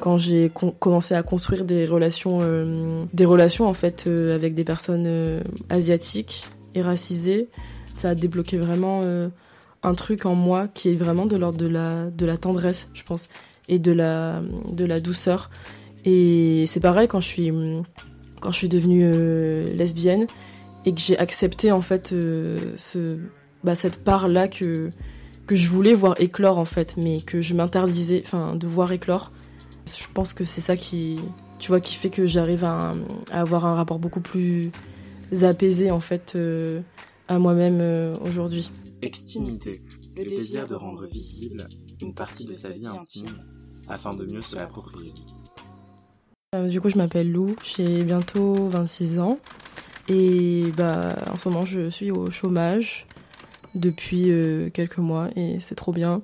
quand j'ai commencé à construire des relations, euh, des relations en fait euh, avec des personnes euh, asiatiques et racisées, ça a débloqué vraiment un truc en moi qui est vraiment de l'ordre de la, de la tendresse, je pense, et de la, de la douceur. Et c'est pareil quand je suis, quand je suis devenue lesbienne et que j'ai accepté en fait ce, bah, cette part là que que je voulais voir éclore en fait, mais que je m'interdisais, enfin, de voir éclore je pense que c'est ça qui, tu vois, qui fait que j'arrive à, avoir un rapport beaucoup plus apaisé en fait euh, à moi-même euh, aujourd'hui. Extimité, le désir de rendre visible une partie de sa vie intime afin de mieux se l'approprier. Euh, du coup, je m'appelle Lou, j'ai bientôt 26 ans et bah en ce moment je suis au chômage depuis quelques mois et c'est trop bien.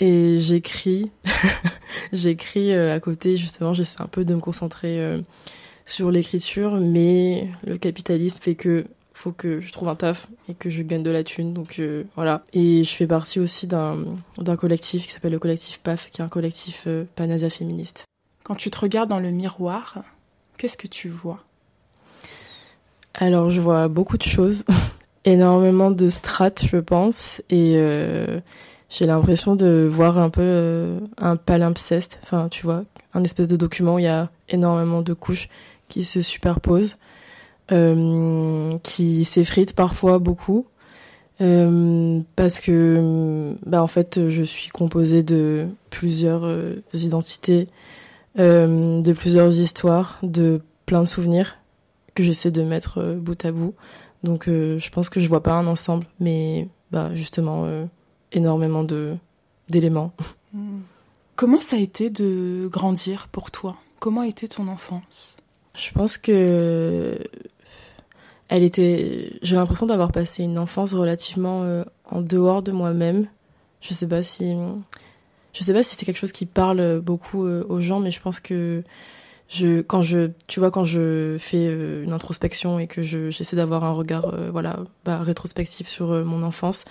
Et j'écris, j'écris euh, à côté, justement, j'essaie un peu de me concentrer euh, sur l'écriture, mais le capitalisme fait que faut que je trouve un taf et que je gagne de la thune, donc euh, voilà. Et je fais partie aussi d'un collectif qui s'appelle le collectif PAF, qui est un collectif Panasia féministe. Quand tu te regardes dans le miroir, qu'est-ce que tu vois? Alors, je vois beaucoup de choses, énormément de strates, je pense, et j'ai l'impression de voir un peu euh, un palimpseste, enfin tu vois, un espèce de document où il y a énormément de couches qui se superposent, euh, qui s'effritent parfois beaucoup, euh, parce que bah en fait je suis composée de plusieurs identités, de plusieurs histoires, de plein de souvenirs que j'essaie de mettre bout à bout. Donc je pense que je vois pas un ensemble, mais bah justement énormément de d'éléments. Comment ça a été de grandir pour toi? Comment était ton enfance? Je pense que elle était. J'ai l'impression d'avoir passé une enfance relativement euh, en dehors de moi-même. Je sais pas si. Je sais pas si c'est quelque chose qui parle beaucoup euh, aux gens, mais je pense que je, quand je, tu vois, quand je fais euh, une introspection et que j'essaie d'avoir un regard, voilà, bah, rétrospectif sur mon enfance,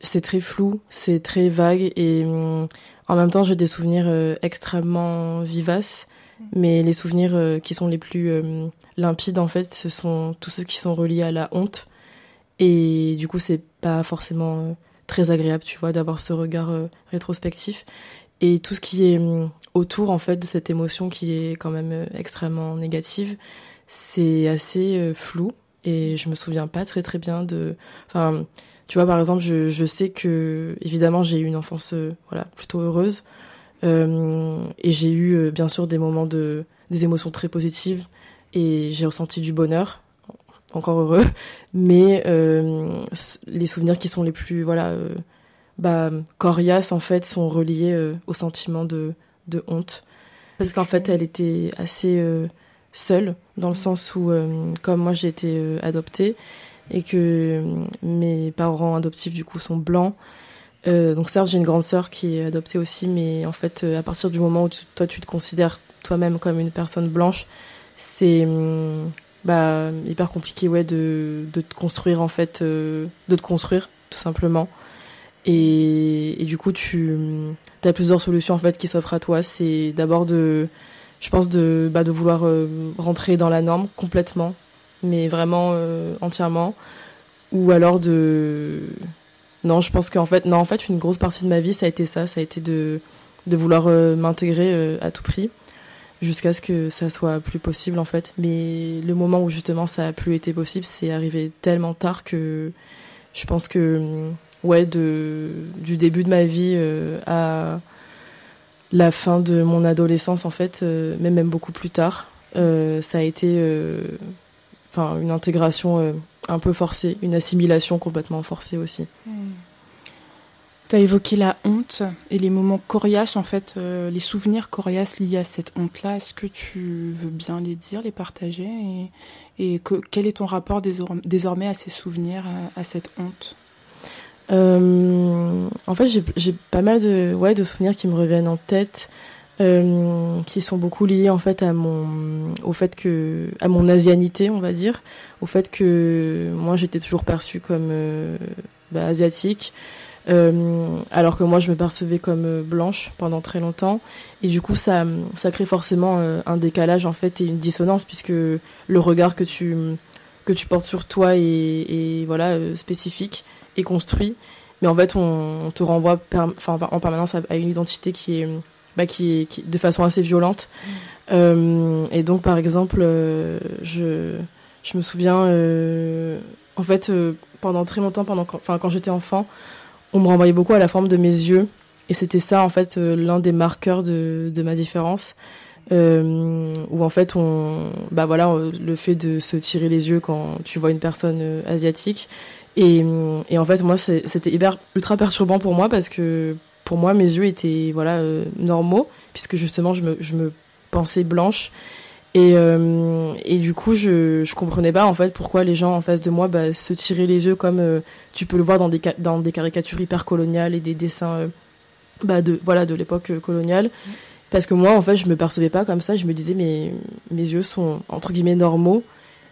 c'est très flou, c'est très vague et hum, en même temps j'ai des souvenirs euh, extrêmement vivaces, mais les souvenirs euh, qui sont les plus hum, limpides en fait, ce sont tous ceux qui sont reliés à la honte. Et du coup c'est pas forcément euh, très agréable, tu vois, d'avoir ce regard rétrospectif. Et tout ce qui est hum, autour en fait de cette émotion qui est quand même extrêmement négative, c'est assez flou et je me souviens pas très très bien de enfin tu vois, par exemple, je, je sais que, évidemment, j'ai eu une enfance euh, voilà, plutôt heureuse. Euh, et j'ai eu, euh, bien sûr, des moments de. des émotions très positives. Et j'ai ressenti du bonheur, encore heureux. Mais les souvenirs qui sont les plus. voilà. bah, coriaces, en fait, sont reliés au sentiment de, de honte. Parce qu'en fait, elle était assez seule, dans le sens où, comme moi, j'ai été adoptée et que euh, mes parents adoptifs du coup sont blancs. Euh, donc certes j'ai une grande sœur qui est adoptée aussi, mais en fait euh, à partir du moment où toi tu te considères toi-même comme une personne blanche, c'est bah hyper compliqué ouais de, de te construire en fait, de te construire tout simplement. Et, du coup tu as plusieurs solutions en fait qui s'offrent à toi. C'est d'abord de, je pense de bah, de vouloir rentrer dans la norme complètement mais vraiment entièrement. Ou alors de non, je pense qu'en fait, non, en fait, une grosse partie de ma vie, ça a été ça, ça a été de, de vouloir euh, m'intégrer euh, à tout prix, jusqu'à ce que ça soit plus possible, en fait. Mais le moment où justement ça a plus été possible, c'est arrivé tellement tard que je pense que, ouais, de, du début de ma vie euh, à la fin de mon adolescence, en fait, mais même beaucoup plus tard, ça a été, enfin, une intégration un peu forcée, une assimilation complètement forcée aussi. Hmm. Tu as évoqué la honte et les moments coriaces, en fait, euh, les souvenirs coriaces liés à cette honte-là. Est-ce que tu veux bien les dire, les partager Et, et quel est ton rapport désormais à ces souvenirs, à, cette honte? Euh, En fait, j'ai pas mal de, ouais, de souvenirs qui me reviennent en tête. Euh, qui sont beaucoup liés en fait à mon au fait que à mon asianité on va dire. Au fait que moi j'étais toujours perçue comme euh, bah, asiatique. Alors que moi je me percevais comme blanche pendant très longtemps. Et du coup ça ça crée forcément un décalage en fait et une dissonance puisque le regard que tu que tu portes sur toi est, est voilà spécifique et construit mais en fait on, te renvoie en permanence à une identité qui est bah, qui, qui, de façon assez violente. Mm. Euh, et donc, par exemple, euh, je, je me souviens, euh, en fait, pendant très longtemps, pendant, enfin, quand j'étais enfant, on me renvoyait beaucoup à la forme de mes yeux. Et c'était ça, en fait, l'un des marqueurs de, de ma différence. Euh, où en fait on bah voilà le fait de se tirer les yeux quand tu vois une personne asiatique et, et en fait moi c'était hyper ultra perturbant pour moi parce que pour moi, mes yeux étaient voilà euh, normaux, puisque justement, je me, je me pensais blanche. Et, euh, et du coup, je, je comprenais pas en fait pourquoi les gens en face de moi bah, se tiraient les yeux comme euh, tu peux le voir dans des, dans des caricatures hyper coloniales et des dessins bah, de voilà de l'époque coloniale. Parce que moi, en fait, je me percevais pas comme ça. Je me disais, mais mes yeux sont entre guillemets normaux.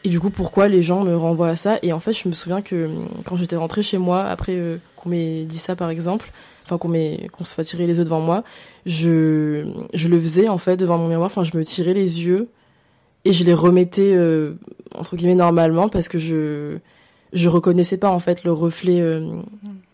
Et du coup, pourquoi les gens me renvoient à ça? Et en fait, je me souviens que quand j'étais rentrée chez moi, après qu'on m'ait dit ça par exemple, enfin qu'on qu'on se fasse tirer les yeux devant moi, je, je le faisais en fait devant mon miroir, enfin je me tirais les yeux et je les remettais euh, entre guillemets normalement parce que je je reconnaissais pas en fait le reflet euh,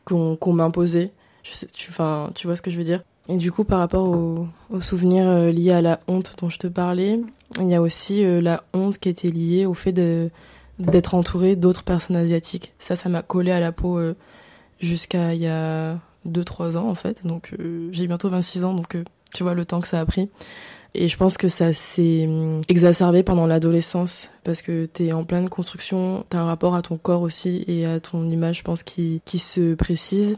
qu'on qu'on m'imposait. Je sais, tu, enfin, tu vois ce que je veux dire? Et du coup, par rapport aux, souvenirs euh, liés à la honte dont je te parlais, il y a aussi la honte qui était liée au fait d'être entouré d'autres personnes asiatiques. Ça, ça m'a collé à la peau jusqu'à il y a 2-3 ans en fait. Donc euh, j'ai bientôt 26 ans, donc euh, tu vois le temps que ça a pris. Et je pense que ça s'est hum, exacerbé pendant l'adolescence parce que t'es en pleine construction, t'as un rapport à ton corps aussi et à ton image, je pense, qui se précise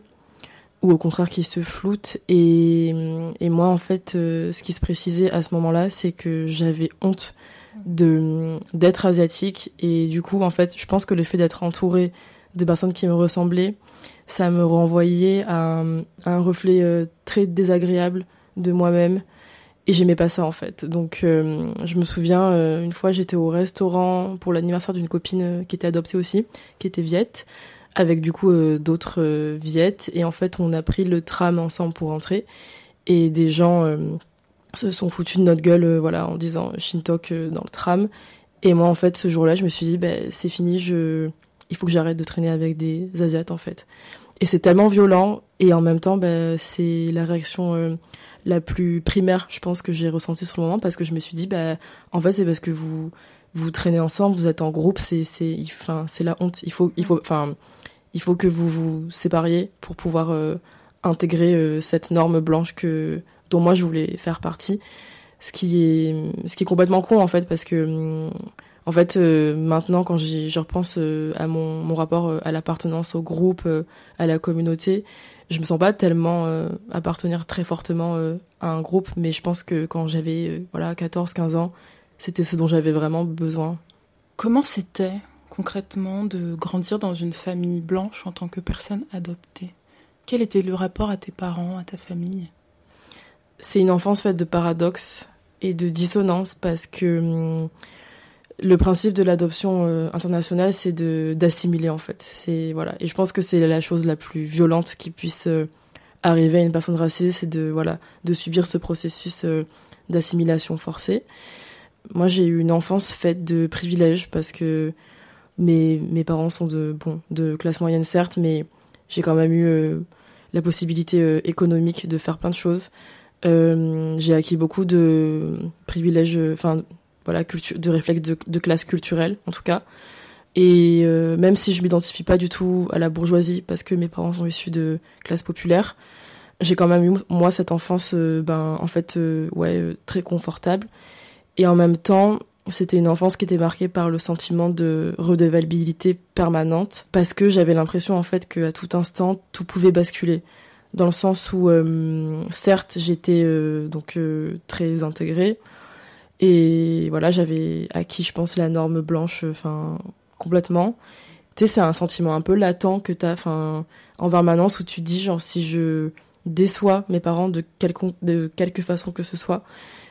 ou au contraire qui se floute. Et, moi, en fait, euh, ce qui se précisait à ce moment-là, c'est que j'avais honte d'être asiatique et du coup, en fait, je pense que le fait d'être entourée de personnes qui me ressemblaient, ça me renvoyait à, un reflet euh, très désagréable de moi-même et j'aimais pas ça en fait. Donc euh, je me souviens une fois j'étais au restaurant pour l'anniversaire d'une copine qui était adoptée aussi, qui était viette, avec du coup d'autres viettes. Et en fait on a pris le tram ensemble pour rentrer. Et des gens se sont foutus de notre gueule voilà en disant Shintok dans le tram. Et moi en fait ce jour-là je me suis dit bah, c'est fini je il faut que j'arrête de traîner avec des asiates en fait. Et c'est tellement violent. Et en même temps bah, c'est la réaction euh, la plus primaire je pense que j'ai ressentie sur le moment. Parce que je me suis dit bah en fait c'est parce que vous vous traînez ensemble, vous êtes en groupe, c'est c'est enfin c'est la honte. Il faut il faut enfin il faut que vous vous sépariez pour pouvoir euh, intégrer euh, cette norme blanche que dont moi je voulais faire partie. Ce qui est ce qui est complètement con en fait parce que en fait, euh, maintenant, quand je repense à mon, mon rapport à l'appartenance au groupe, à la communauté, je me sens pas tellement appartenir très fortement à un groupe, mais je pense que quand j'avais voilà 14-15 ans, c'était ce dont j'avais vraiment besoin. Comment c'était? Concrètement de grandir dans une famille blanche en tant que personne adoptée? Quel était le rapport à tes parents, à ta famille? C'est une enfance faite de paradoxes et de dissonances parce que hum, le principe de l'adoption euh, internationale, c'est d'assimiler en fait. C'est voilà, et je pense que c'est la chose la plus violente qui puisse euh, arriver à une personne raciste, c'est de voilà, de subir ce processus euh, d'assimilation forcée. moi j'ai eu une enfance faite de privilèges parce que mes, mes parents sont de, bon, de classe moyenne certes, mais j'ai quand même eu la possibilité économique de faire plein de choses. j'ai acquis beaucoup de privilèges, enfin voilà, de réflexes de, classe culturelle en tout cas. Et même si je m'identifie pas du tout à la bourgeoisie parce que mes parents sont issus de classe populaire, j'ai quand même eu moi cette enfance euh, ben en fait euh, ouais euh, très confortable et en même temps c'était une enfance qui était marquée par le sentiment de redevabilité permanente parce que j'avais l'impression en fait qu'à tout instant tout pouvait basculer. Dans le sens où certes j'étais donc très intégrée et voilà j'avais acquis je pense la norme blanche enfin complètement. Tu sais c'est un sentiment un peu latent que t'as enfin en permanence où tu dis genre si je déçois mes parents de, de quelque façon que ce soit,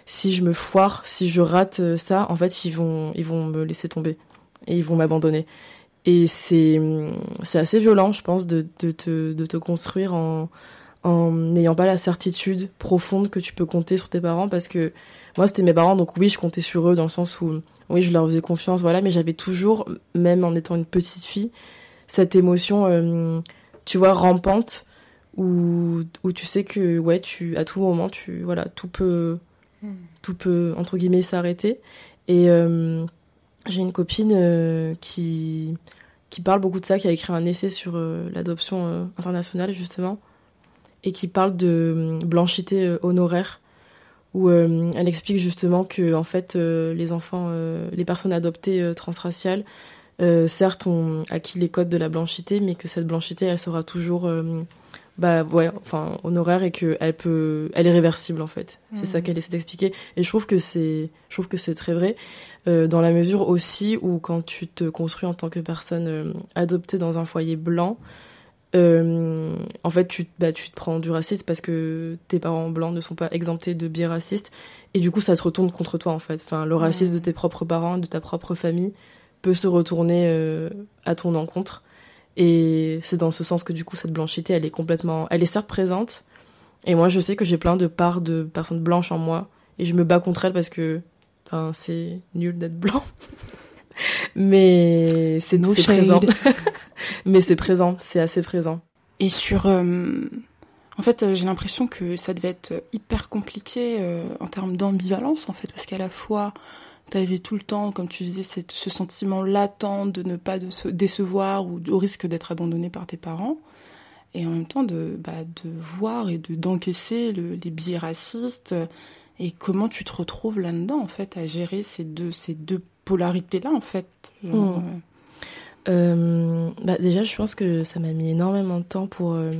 si je me foire, si je rate euh, ça, en fait, ils vont, ils vont me laisser tomber et ils vont m'abandonner. Et c'est, c'est assez violent, je pense, de, te, de te construire en, n'ayant pas la certitude profonde que tu peux compter sur tes parents parce que moi, c'était mes parents, donc oui, je comptais sur eux dans le sens où, oui, je leur faisais confiance, voilà, mais j'avais toujours, même en étant une petite fille, cette émotion, euh, tu vois, rampante où, où tu sais que ouais tu à tout moment tu voilà tout peut hmm. tout peut entre guillemets s'arrêter et euh, j'ai une copine euh, qui qui parle beaucoup de ça qui a écrit un essai sur euh, l'adoption internationale justement et qui parle de blanchité honoraire où elle explique justement que en fait les enfants les personnes adoptées transraciales certes ont acquis les codes de la blanchité mais que cette blanchité elle sera toujours bah ouais enfin honoraire et que elle peut elle est réversible en fait. C'est ça mhm. qu'elle essaie d'expliquer. Et je trouve que c'est je trouve que c'est très vrai euh, dans la mesure aussi où quand tu te construis en tant que personne euh, adoptée dans un foyer blanc euh, en fait tu bah, tu te prends du racisme parce que tes parents blancs ne sont pas exemptés de biais racistes. Et du coup ça se retourne contre toi en fait. Enfin le racisme de tes propres parents de ta propre famille peut se retourner à ton encontre et c'est dans ce sens que du coup cette blanchité, elle est complètement, elle est certes présente. Et moi, je sais que j'ai plein de parts de personnes blanches en moi, et je me bats contre elles parce que, enfin, c'est nul d'être blanc. Mais c'est no présent. Mais c'est présent, c'est assez présent. Et sur, euh, en fait, euh, j'ai l'impression que ça devait être hyper compliqué euh, en termes d'ambivalence, en fait, parce qu'à la fois tu tout le temps, comme tu disais, ce sentiment latent de ne pas de se décevoir ou au risque d'être abandonné par tes parents. Et en même temps, de, bah, de voir et de d'encaisser les biais racistes. Et comment tu te retrouves là-dedans, en fait, à gérer ces deux, ces deux polarités-là, en fait. Hmm. Euh, bah déjà, je pense que ça m'a mis énormément de temps pour euh,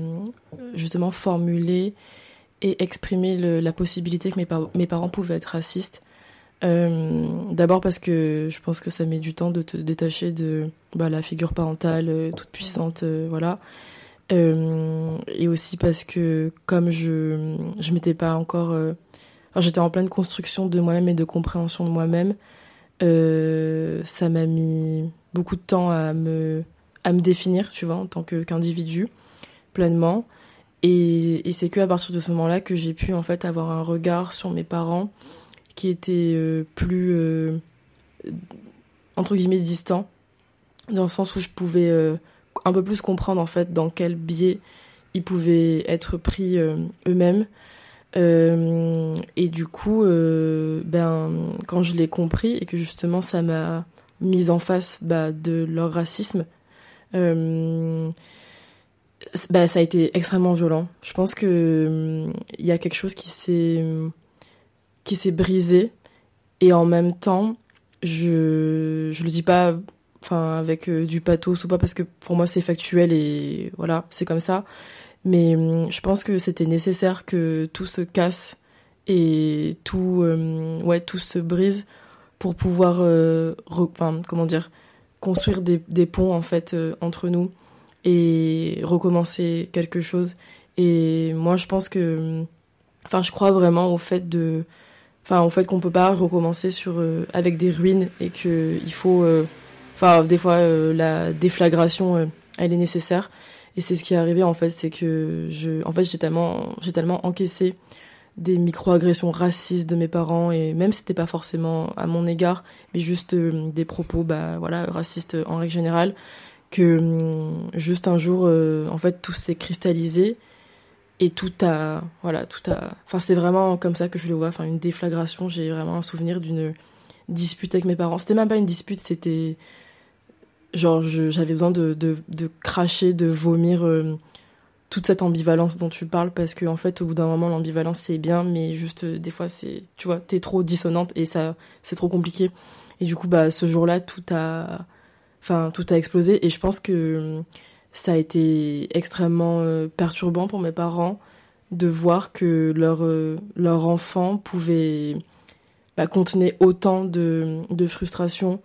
justement formuler et exprimer la possibilité que mes, mes parents pouvaient être racistes. Euh, d'abord parce que je pense que ça met du temps de te détacher de bah, la figure parentale euh, toute puissante, euh, voilà. et aussi parce que comme je je m'étais pas encore, j'étais en pleine construction de moi-même et de compréhension de moi-même, ça m'a mis beaucoup de temps à me à me définir, tu vois, en tant qu'individu pleinement. Et, et c'est que à partir de ce moment-là que j'ai pu en fait avoir un regard sur mes parents qui était euh, plus euh, entre guillemets distant. Dans le sens où je pouvais euh, un peu plus comprendre en fait dans quel biais ils pouvaient être pris eux-mêmes. Et du coup ben quand je l'ai compris et que justement ça m'a mise en face bah, de leur racisme bah, ça a été extrêmement violent. Je pense que il y a quelque chose qui s'est qui s'est brisé. Et en même temps je je le dis pas enfin avec euh, du pathos ou pas parce que pour moi c'est factuel et voilà c'est comme ça. Mais hum, je pense que c'était nécessaire que tout se casse et tout hum, ouais tout se brise pour pouvoir euh, comment dire construire des, des ponts en fait euh, entre nous et recommencer quelque chose. Et moi je pense que hum, enfin je crois vraiment au fait de enfin en fait qu'on peut pas recommencer sur euh, avec des ruines et que il faut euh, enfin des fois euh, la déflagration elle est nécessaire. Et c'est ce qui est arrivé en fait c'est que je en fait j'ai tellement j'ai tellement encaissé des micro-agressions racistes de mes parents et même si c'était pas forcément à mon égard mais juste des propos bah voilà racistes en règle générale que hum, juste un jour euh, en fait tout s'est cristallisé et tout a voilà tout a enfin c'est vraiment comme ça que je le vois. Enfin une déflagration j'ai vraiment un souvenir d'une dispute avec mes parents. C'était même pas une dispute c'était genre j'avais besoin de, de, de, cracher de vomir euh, toute cette ambivalence dont tu parles parce que en fait au bout d'un moment l'ambivalence c'est bien mais juste euh, des fois c'est tu vois t'es trop dissonante et ça c'est trop compliqué. Et du coup bah ce jour-là tout a enfin tout a explosé. Et je pense que ça a été extrêmement euh, perturbant pour mes parents de voir que leur euh, leur enfant pouvait bah, contenir autant de, de frustration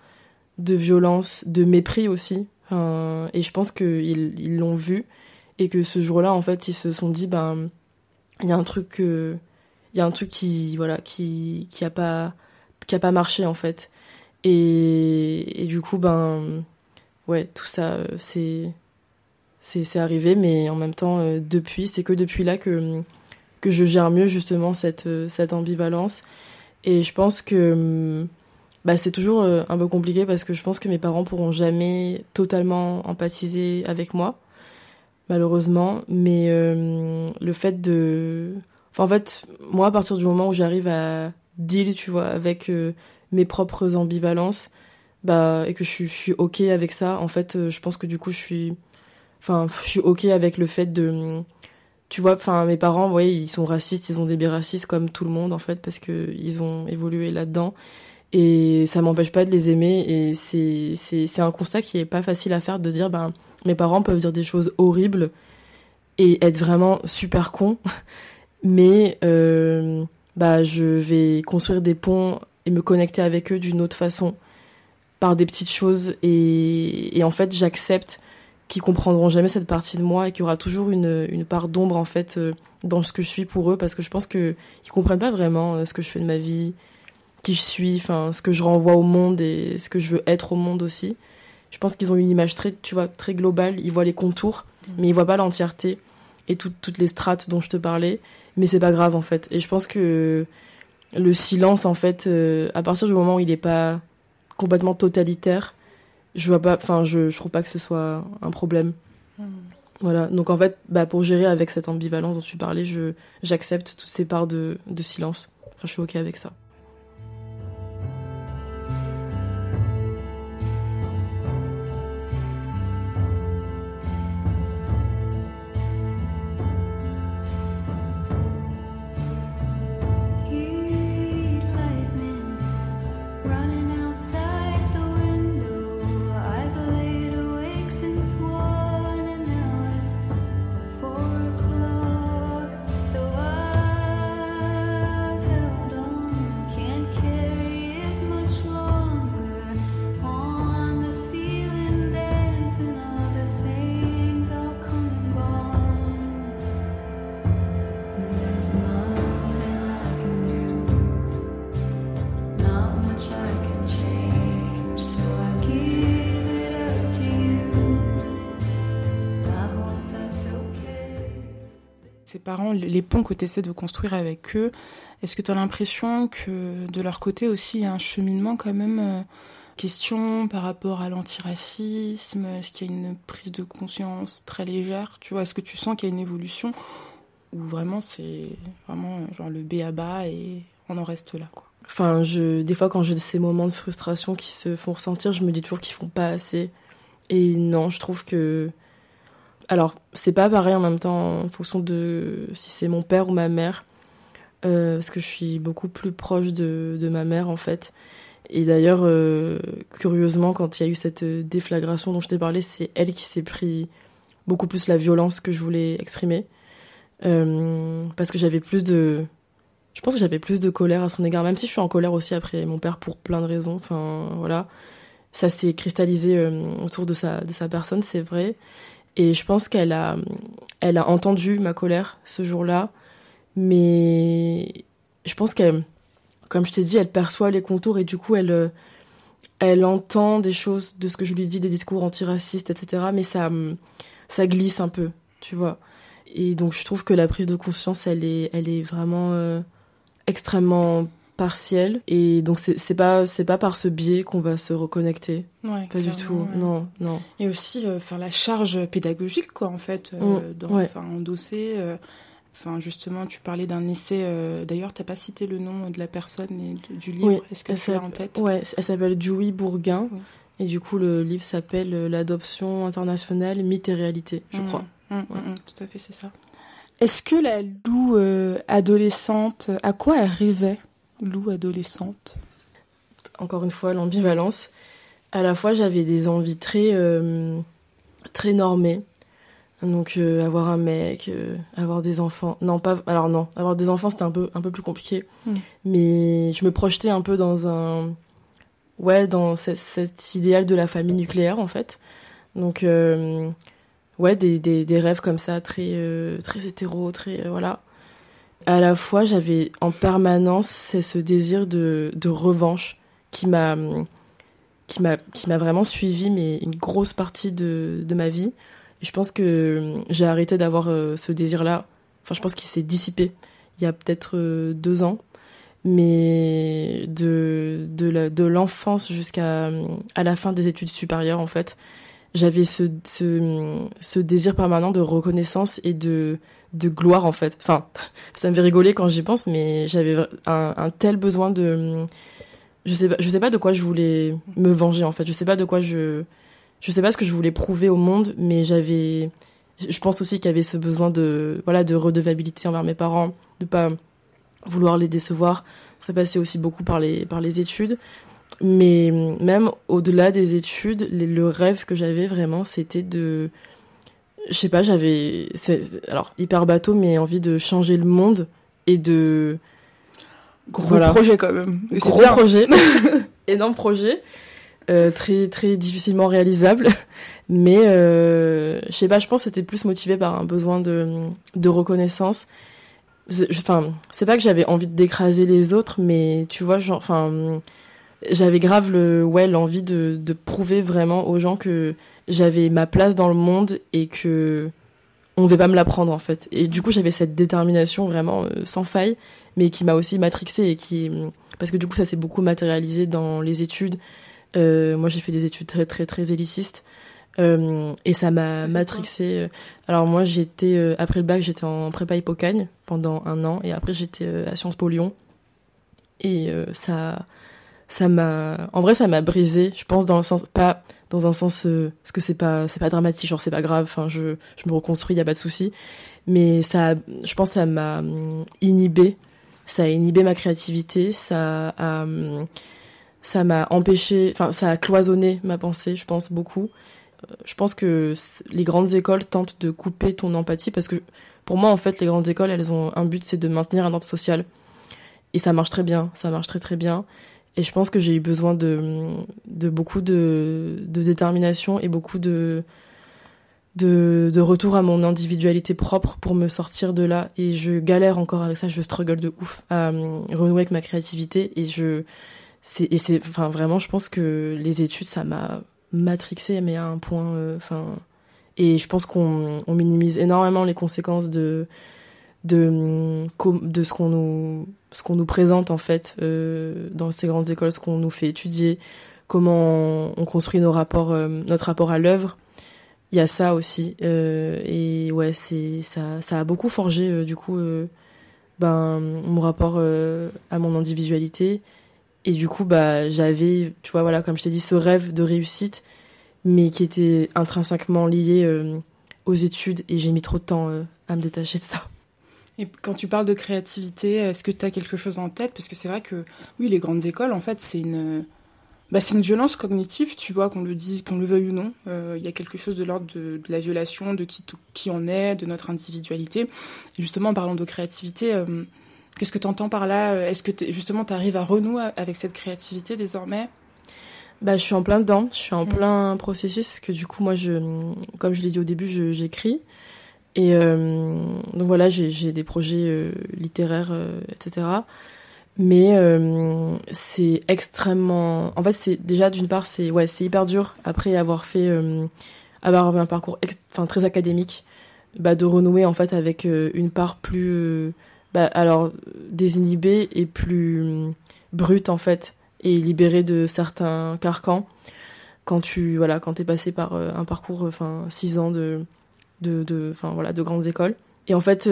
de violence de mépris aussi. Et je pense qu'ils ils l'ont vu et que ce jour-là en fait ils se sont dit ben il y a un truc il y a un truc qui voilà qui qui a pas qui a pas marché en fait. Et, et du coup ben ouais tout ça euh, c'est c'est arrivé mais en même temps euh, depuis c'est que depuis là que que je gère mieux justement cette euh, cette ambivalence et je pense que bah, c'est toujours un peu compliqué parce que je pense que mes parents pourront jamais totalement empathiser avec moi malheureusement. Mais euh, le fait de. En fait, moi, à partir du moment où j'arrive à deal, tu vois, avec euh, mes propres ambivalences, bah, et que je, suis OK avec ça, en fait, euh, je pense que du coup, je suis. Enfin, je suis OK avec le fait de. Tu vois, enfin, mes parents, vous ils sont racistes, ils ont des racistes comme tout le monde, en fait, parce qu'ils ont évolué là-dedans. Et ça m'empêche pas de les aimer. Et c'est un constat qui est pas facile à faire de dire, ben mes parents peuvent dire des choses horribles et être vraiment super cons, mais euh, bah, je vais construire des ponts et me connecter avec eux d'une autre façon, par des petites choses. Et, et en fait, j'accepte qu'ils comprendront jamais cette partie de moi et qu'il y aura toujours une, une part d'ombre en fait euh, dans ce que je suis pour eux parce que je pense que ils comprennent pas vraiment euh, ce que je fais de ma vie, qui je suis, enfin ce que je renvoie au monde et ce que je veux être au monde aussi je pense qu'ils ont une image très, tu vois, très globale. Ils voient les contours, mm. mais ils voient pas l'entièreté et toutes les strates dont je te parlais. Mais c'est pas grave en fait. Et je pense que le silence, en fait, euh, à partir du moment où il est pas complètement totalitaire, je vois pas, enfin, je, je trouve pas que ce soit un problème. Voilà. Donc en fait, bah, pour gérer avec cette ambivalence dont tu parlais, je j'accepte toutes ces parts de, de silence. Enfin, je suis ok avec ça. Parents, les ponts que tu essaies de construire avec eux, est-ce que tu as l'impression que de leur côté aussi, il y a un cheminement quand même euh, question par rapport à l'antiracisme? Est-ce qu'il y a une prise de conscience très légère? Tu vois, est-ce que tu sens qu'il y a une évolution? Ou vraiment c'est vraiment genre le B à bas et on en reste là Enfin, je, des fois quand j'ai ces moments de frustration qui se font ressentir, je me dis toujours qu'ils font pas assez. Et non, je trouve que alors, c'est pas pareil en même temps en fonction de si c'est mon père ou ma mère. Euh, parce que je suis beaucoup plus proche de, ma mère en fait. Et d'ailleurs, euh, curieusement, quand il y a eu cette déflagration dont je t'ai parlé, c'est elle qui s'est pris beaucoup plus la violence que je voulais exprimer. Euh, parce que j'avais plus de. Je pense que j'avais plus de colère à son égard, même si je suis en colère aussi après mon père pour plein de raisons. Enfin, voilà. Ça s'est cristallisé autour de sa, de sa personne, c'est vrai. Et je pense qu'elle a, elle a entendu ma colère ce jour-là, mais je pense qu'elle, comme je t'ai dit, elle perçoit les contours et du coup elle, elle entend des choses de ce que je lui dis, des discours antiracistes, etc. Mais ça, ça glisse un peu, tu vois. et donc je trouve que la prise de conscience, elle est, elle est vraiment euh, extrêmement partielle. Et donc c'est pas, c'est pas par ce biais qu'on va se reconnecter. Ouais, Pas du tout. ouais. Non, non. Et aussi euh, faire la charge pédagogique, quoi, en fait, euh, Mm, dans, ouais. enfin, endosser. euh, Enfin, justement, tu parlais d'un essai. euh, D'ailleurs, t'as pas cité le nom de la personne et de- du livre. Oui, Est-ce que tu l'as en tête? Ouais, elle s'appelle Dewey Bourguin. Oui. Et du coup, le livre s'appelle euh, L'adoption internationale, mythe et réalité, je Mm, crois. mm, mm, mm, tout à fait, c'est ça. Est-ce que la Lou euh, adolescente, à quoi elle rêvait, Lou adolescente Encore une fois, l'ambivalence. À la fois, j'avais des envies très, euh, très normées. Donc, euh, avoir un mec, euh, avoir des enfants. Non, pas. Alors, non, avoir des enfants, c'était un peu, un peu plus compliqué. Mm. Mais je me projetais un peu dans un. Ouais, dans ce- cet idéal de la famille nucléaire, en fait. Donc, ouais, des, des, des rêves comme ça, très, très hétéro, très. voilà. À la fois, j'avais en permanence ce désir de, revanche qui m'a qui m'a qui m'a vraiment suivi mais une grosse partie de, ma vie. Et je pense que j'ai arrêté d'avoir euh, ce désir là enfin je pense qu'il s'est dissipé il y a peut-être euh, deux ans. Mais de de l'enfance jusqu'à à la fin des études supérieures en fait j'avais ce ce désir permanent de reconnaissance et de de gloire en fait. Enfin ça me fait rigoler quand j'y pense mais j'avais un, tel besoin de je sais pas je sais pas de quoi je voulais me venger en fait. Je sais pas de quoi je je sais pas ce que je voulais prouver au monde mais j'avais je pense aussi qu'il y avait ce besoin de voilà de redevabilité envers mes parents de pas vouloir les décevoir. Ça passait aussi beaucoup par les par les études. Mais même au-delà des études le rêve que j'avais vraiment c'était de je sais pas j'avais alors hyper bateau mais envie de changer le monde et de Gros Voilà. projet quand même. Gros bien. projet, énorme projet, euh, très très difficilement réalisable, mais euh, je sais pas, je pense que c'était plus motivé par un besoin de de reconnaissance. Enfin, c'est pas que j'avais envie d'écraser les autres, mais tu vois, genre, enfin, j'avais grave le ouais l'envie de de prouver vraiment aux gens que j'avais ma place dans le monde et que on ne devait pas me la prendre en fait. Et du coup, j'avais cette détermination vraiment euh, sans faille, mais qui m'a aussi matrixée et qui parce que du coup, ça s'est beaucoup matérialisé dans les études. Euh, moi, j'ai fait des études très très très élitistes. Euh, et ça m'a fait matrixée. Alors moi, j'étais après le bac, j'étais en prépa Hippocagne pendant un an, et après j'étais à Sciences Po Lyon. Et ça, ça m'a, en vrai, ça m'a brisé. Je pense dans le sens, pas dans un sens, euh, parce que c'est pas, c'est pas dramatique, genre c'est pas grave. Enfin, je, je me reconstruis, y a pas de souci. Mais ça, je pense, ça m'a hum, inhibé. Ça a inhibé ma créativité. Ça a, hum, ça m'a empêché, enfin, ça a cloisonné ma pensée. Je pense beaucoup. Euh, Je pense que les grandes écoles tentent de couper ton empathie parce que pour moi, en fait, les grandes écoles, elles ont un but, c'est de maintenir un ordre social. Et ça marche très bien, ça marche très très bien. Et je pense que j'ai eu besoin de, beaucoup de, détermination et beaucoup de, retour à mon individualité propre pour me sortir de là. Et je galère encore avec ça, je struggle de ouf à euh, renouer avec ma créativité. Et je, et c'est, enfin vraiment, je pense que les études, ça m'a matrixé, mais à un point, euh, enfin, et je pense qu'on on minimise énormément les conséquences de, de, ce qu'on nous, présente en fait euh, dans ces grandes écoles, ce qu'on nous fait étudier, comment on construit nos rapports, euh, notre rapport à l'œuvre. Il y a ça aussi, euh, et ouais, ça, ça a beaucoup forgé du coup, ben mon rapport à mon individualité. Et du coup, bah j'avais, tu vois, voilà, comme je t'ai dit, ce rêve de réussite, mais qui était intrinsèquement lié aux études, et j'ai mis trop de temps à me détacher de ça. Et quand tu parles de créativité, est-ce que tu as quelque chose en tête? Parce que c'est vrai que, oui, les grandes écoles, en fait, c'est une, bah, c'est une violence cognitive, tu vois, qu'on le dit, qu'on le veuille ou non. Euh, Il y a quelque chose de l'ordre de, de la violation, de qui, qui on est, de notre individualité. Et justement, en parlant de créativité, euh, qu'est-ce que tu entends par là? Est-ce que t'es- justement tu arrives à renouer avec cette créativité désormais? Bah, je suis en plein dedans, je suis en Mm. plein processus parce que du coup, moi, je, comme je l'ai dit au début, je- j'écris. Et euh, donc voilà, j'ai des projets euh, littéraires, euh, etc. Mais c'est extrêmement. En fait, c'est déjà d'une part, c'est ouais, c'est hyper dur après avoir fait, avoir un parcours enfin très académique. bah, de renouer en fait avec une part plus bah, alors désinhibée et plus brute en fait et libérée de certains carcans quand tu voilà quand es passé par un parcours enfin six ans de de enfin voilà de grandes écoles et en fait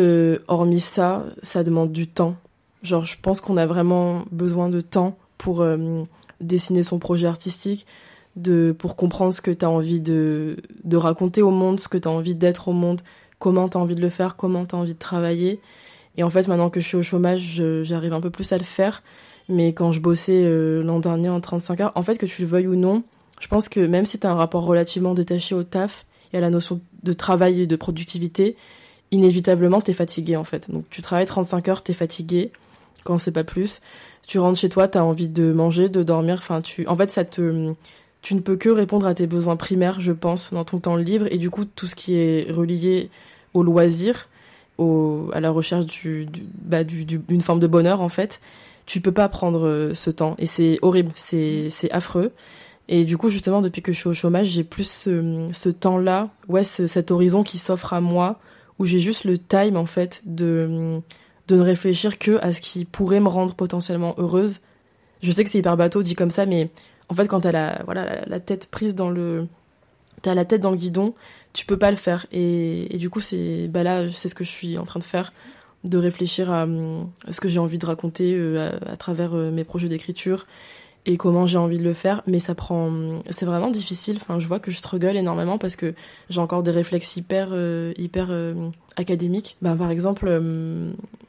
hormis ça ça demande du temps genre je pense qu'on a vraiment besoin de temps pour dessiner son projet artistique de, pour comprendre ce que tu as envie de, de raconter au monde, ce que tu as envie d'être au monde, comment tu as envie de le faire, comment tu as envie de travailler. Et en fait, maintenant que je suis au chômage, j'arrive un peu plus à le faire. Mais quand je bossais euh, l'an dernier en 35 heures, en fait, que tu le veuilles ou non, je pense que même si tu as un rapport relativement détaché au taf et à la notion de travail et de productivité, inévitablement, tu es fatigué en fait. Donc tu travailles 35 heures, tu es fatigué, quand c'est pas plus. Tu rentres chez toi, tu as envie de manger, de dormir. Enfin, tu... En fait, ça te tu ne peux que répondre à tes besoins primaires, je pense, dans ton temps libre. Et du coup, tout ce qui est relié au loisir, à la recherche bah, d'une forme de bonheur, en fait, tu peux pas prendre euh, ce temps. Et c'est horrible, c'est affreux. Et du coup, justement, depuis que je suis au chômage, j'ai plus ce, temps-là, ouais, cet horizon qui s'offre à moi, où j'ai juste le time, en fait, de, de ne réfléchir que à ce qui pourrait me rendre potentiellement heureuse. Je sais que c'est hyper bateau dit comme ça, mais en fait, quand t'as la, voilà, la, tête prise dans le. T'as la tête dans le guidon, tu peux pas le faire. Et, du coup, c'est bah là, c'est ce que je suis en train de faire, de réfléchir à, ce que j'ai envie de raconter euh, à, travers euh, mes projets d'écriture et comment j'ai envie de le faire. Mais ça prend. C'est vraiment difficile. Enfin, je vois que je struggle énormément parce que j'ai encore des réflexes hyper, euh, hyper académiques. Ben, par exemple,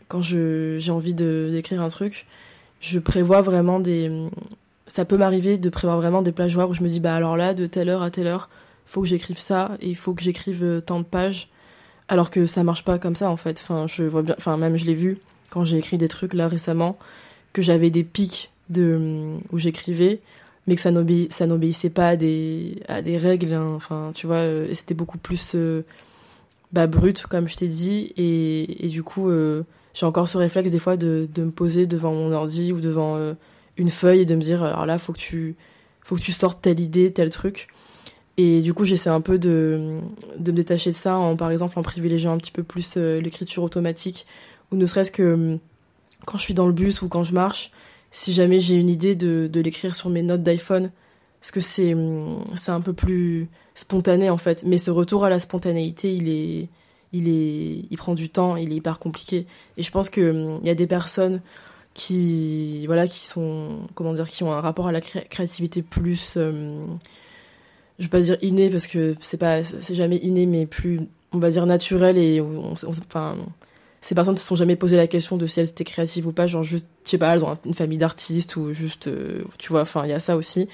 quand j'ai envie d'écrire un truc, je prévois vraiment des ça peut m'arriver de prévoir vraiment des plages horaires où je me dis bah alors là de telle heure à telle heure faut que j'écrive ça et il faut que j'écrive euh, tant de pages alors que ça marche pas comme ça en fait enfin je vois bien enfin même je l'ai vu quand j'ai écrit des trucs là récemment que j'avais des pics où j'écrivais mais que ça n'obéissait pas à des règles hein. enfin tu vois euh, c'était beaucoup plus euh, bah, brut comme je t'ai dit. Et, du coup j'ai encore ce réflexe des fois de, me poser devant mon ordi ou devant une feuille et de me dire alors là faut que tu faut que tu sortes telle idée tel truc. Et du coup j'essaie un peu de, de me détacher de ça en par exemple en privilégiant un petit peu plus euh, l'écriture automatique. Ou ne serait-ce que quand je suis dans le bus ou quand je marche si jamais j'ai une idée de, l'écrire sur mes notes d'iPhone. Parce que c'est hum, c'est un peu plus spontané en fait. Mais ce retour à la spontanéité il est il est il prend du temps il est hyper compliqué. Et je pense que hum, il y a des personnes qui voilà qui sont comment dire qui ont un rapport à la créativité plus euh, je vais pas dire inné parce que c'est pas jamais inné mais plus on va dire naturel et enfin ces personnes ne se sont jamais posé la question de si elles étaient créatives ou pas genre juste je sais pas elles ont une famille d'artistes ou juste euh, tu vois enfin il y a ça aussi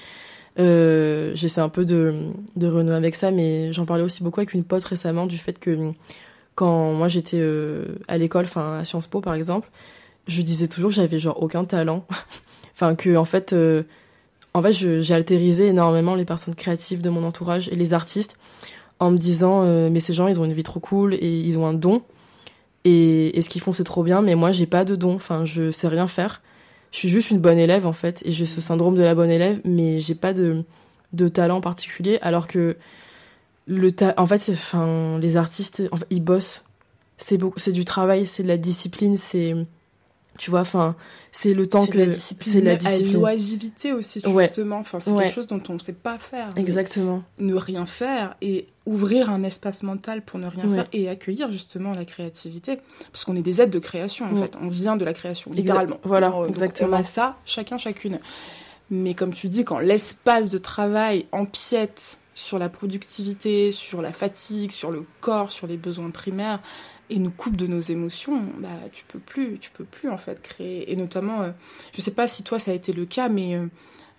euh, j'essaie un peu de, de renouer avec ça mais j'en parlais aussi beaucoup avec une pote récemment du fait que quand moi j'étais à l'école enfin à Sciences Po par exemple je disais toujours que j'avais genre aucun talent. enfin, que en fait, euh, en fait, j'ai altérisé énormément les personnes créatives de mon entourage et les artistes en me disant, euh, mais ces gens, ils ont une vie trop cool et ils ont un don. Et, ce qu'ils font, c'est trop bien, mais moi, j'ai pas de don. Enfin, je sais rien faire. Je suis juste une bonne élève, en fait, et j'ai ce syndrome de la bonne élève, mais j'ai pas de, de talent particulier, alors que le ta en fait, enfin, les artistes, en fait, ils bossent. C'est du travail, c'est de la discipline, c'est tu vois enfin c'est le temps que c'est la discipline l'oisiveté aussi justement. Enfin c'est quelque chose dont on ne sait pas faire exactement. ne rien faire et ouvrir un espace mental pour ne rien faire et accueillir justement la créativité. Parce qu'on est des aides de création en fait. On vient de la création littéralement. voilà exactement on a ça chacun chacune. Mais comme tu dis quand l'espace de travail empiète sur la productivité sur la fatigue sur le corps sur les besoins primaires et nous coupe de nos émotions, bah tu peux plus, tu peux plus en fait créer. Et notamment, je euh, je sais pas si toi ça a été le cas, mais euh,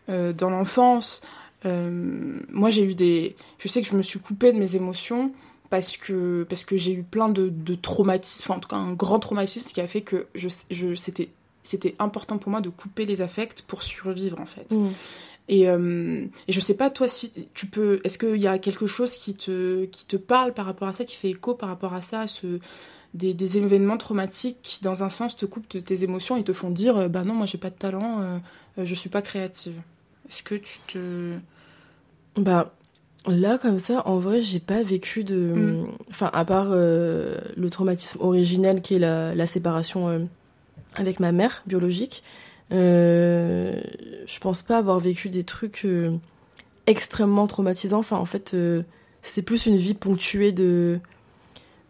euh, dans l'enfance, moi j'ai eu des, je sais que je me suis coupée de mes émotions parce que parce que j'ai eu plein de, de traumatismes, en tout cas un grand traumatisme qui a fait que je, je c'était c'était important pour moi de couper les affects pour survivre en fait. Mmh. Et, euh, et je sais pas, toi, si tu peux. Est-ce qu'il y a quelque chose qui te, qui te parle par rapport à ça, qui fait écho par rapport à ça, ce, des, des événements traumatiques qui, dans un sens, te coupent tes émotions et te font dire Bah non, moi, j'ai pas de talent, euh, je suis pas créative Est-ce que tu te. Bah, Là, comme ça, en vrai, j'ai pas vécu de. Mm. Enfin, à part euh, le traumatisme originel qui est la, la séparation euh, avec ma mère biologique, euh, je pense pas avoir vécu des trucs euh, extrêmement traumatisants. Enfin, en fait, euh, c'est plus une vie ponctuée de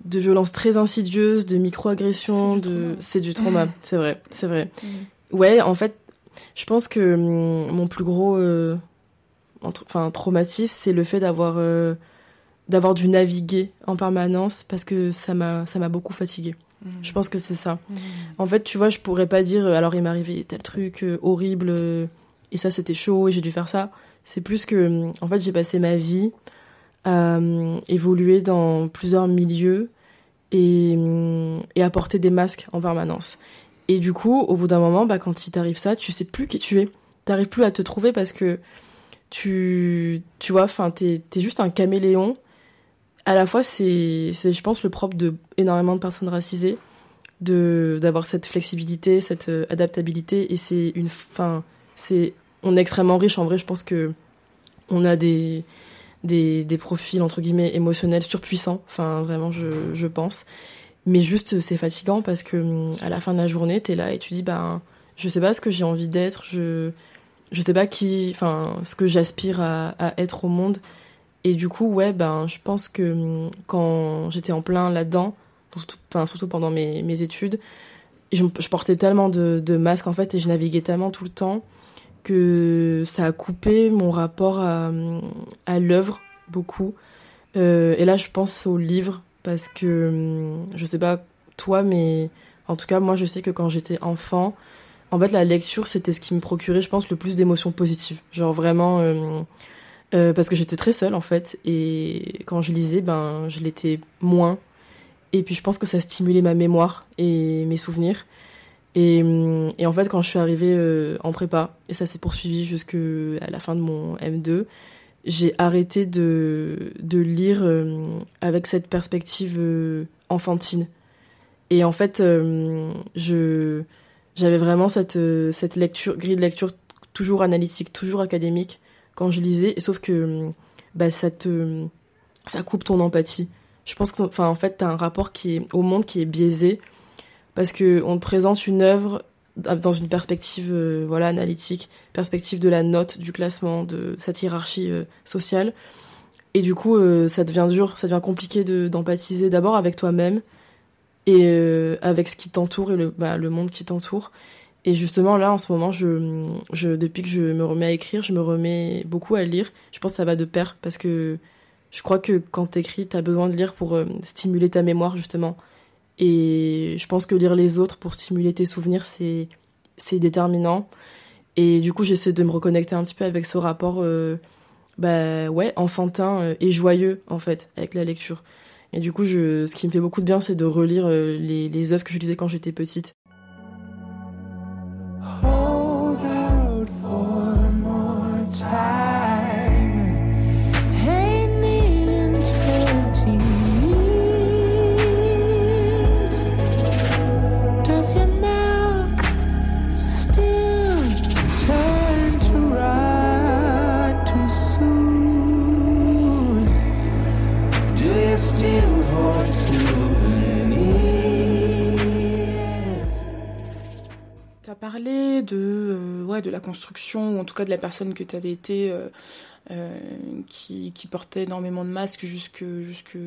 de violences très insidieuses, de microagressions, C'est du de trauma. c'est du trauma, Mm. c'est vrai, c'est vrai. Mm. Ouais, en fait, je pense que hum, mon plus gros enfin, traumatisme, c'est le fait d'avoir d'avoir dû naviguer en permanence parce que ça m'a ça m'a beaucoup fatiguée. Mm. Je pense que c'est ça. Mm. En fait, tu vois, je pourrais pas dire euh, alors il m'est arrivé tel truc euh, horrible euh, et ça c'était chaud et j'ai dû faire ça. C'est plus que en fait, j'ai passé ma vie à évoluer dans plusieurs milieux et, et à porter des masques en permanence. Et du coup, au bout d'un moment, bah, quand il t'arrive ça, tu sais plus qui tu es. T'arrives plus à te trouver parce que tu, tu vois, enfin, t'es, t'es juste un caméléon. À la fois, c'est, je pense, le propre de énormément de personnes racisées, de, d'avoir cette flexibilité, cette euh, adaptabilité. Et c'est une, enfin, c'est, on est extrêmement riche. En vrai, je pense que on a des, des, des profils, entre guillemets, émotionnels surpuissants. Enfin, vraiment, je, je pense. Mais juste, c'est fatigant parce que hum, à la fin de la journée, t'es là et tu dis, ben, je sais pas ce que j'ai envie d'être, je, je sais pas qui, enfin, ce que j'aspire à être au monde. Et du coup, ouais, ben, je pense que hum, quand j'étais en plein là-dedans, surtout, enfin, surtout pendant mes, mes études, je, portais tellement de, de masques en fait et je naviguais tellement tout le temps que ça a coupé mon rapport à, hum, à l'œuvre beaucoup. Euh, et là, je pense au livre parce que hum, je sais pas toi, mais en tout cas, moi, je sais que quand j'étais enfant, en fait, la lecture, c'était ce qui me procurait, je pense, le plus d'émotions positives. Genre vraiment, euh, euh, parce que j'étais très seule, en fait, et quand je lisais, ben, je l'étais moins. Et puis, je pense que ça stimulait ma mémoire et mes souvenirs. Et, hum, en fait, quand je suis arrivée euh, en prépa, et ça s'est poursuivi jusqu'à la fin de mon M2, j'ai arrêté de, de lire euh, avec cette perspective enfantine. Et en fait, je j'avais vraiment cette, cette lecture, grille de lecture toujours analytique, toujours académique quand je lisais, sauf que hum, bah, ça, te, ça coupe ton empathie. Je pense que, enfin, en fait, t'as un rapport qui est, au monde qui est biaisé, parce que on te présente une œuvre dans une perspective euh, voilà analytique, perspective de la note, du classement, de cette hiérarchie euh, sociale. Et du coup, euh, ça devient dur, ça devient compliqué de- d'empathiser d'abord avec toi-même et avec ce qui t'entoure et le, bah, le monde qui t'entoure. Et justement, là, en ce moment, depuis que je me remets à écrire, je me remets beaucoup à lire. Je pense que ça va de pair parce que je crois que quand t'écris, t'as besoin de lire pour euh, stimuler ta mémoire, justement. Et je pense que lire les autres pour stimuler tes souvenirs, c'est c'est déterminant. Et du coup, j'essaie de me reconnecter un petit peu avec ce rapport, euh, bah ouais, enfantin euh, et joyeux en fait, avec la lecture. Et du coup, ce qui me fait beaucoup de bien, c'est de relire les, les œuvres que je lisais quand j'étais petite. Oh. Parlé de, euh, ouais, de la construction, ou en tout cas de la personne que tu avais été, euh, euh, qui, portait énormément de masques jusqu'au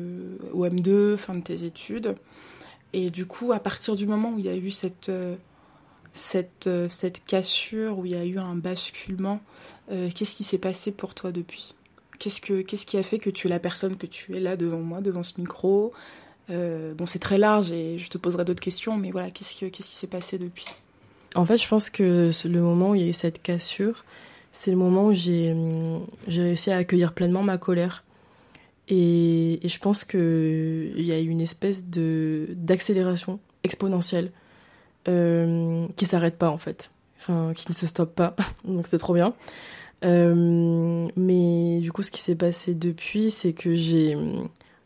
M2, fin de tes études. Et du coup, à partir du moment où il y a eu cette, cette, cette cassure, où il y a eu un basculement, qu'est-ce qui s'est passé pour toi depuis? Qu'est-ce, que, qu'est-ce qui a fait que tu es la personne que tu es là devant moi, devant ce micro? Bon, c'est très large et je te poserai d'autres questions, mais voilà, qu'est-ce, que, qu'est-ce qui s'est passé depuis? En fait, je pense que le moment où il y a eu cette cassure, c'est le moment où j'ai réussi à accueillir pleinement ma colère. Et, je pense qu'il y a eu une espèce d'accélération exponentielle euh, qui s'arrête pas en fait, enfin qui ne se stoppe pas. Donc c'est trop bien. Euh, mais du coup, ce qui s'est passé depuis, c'est que j'ai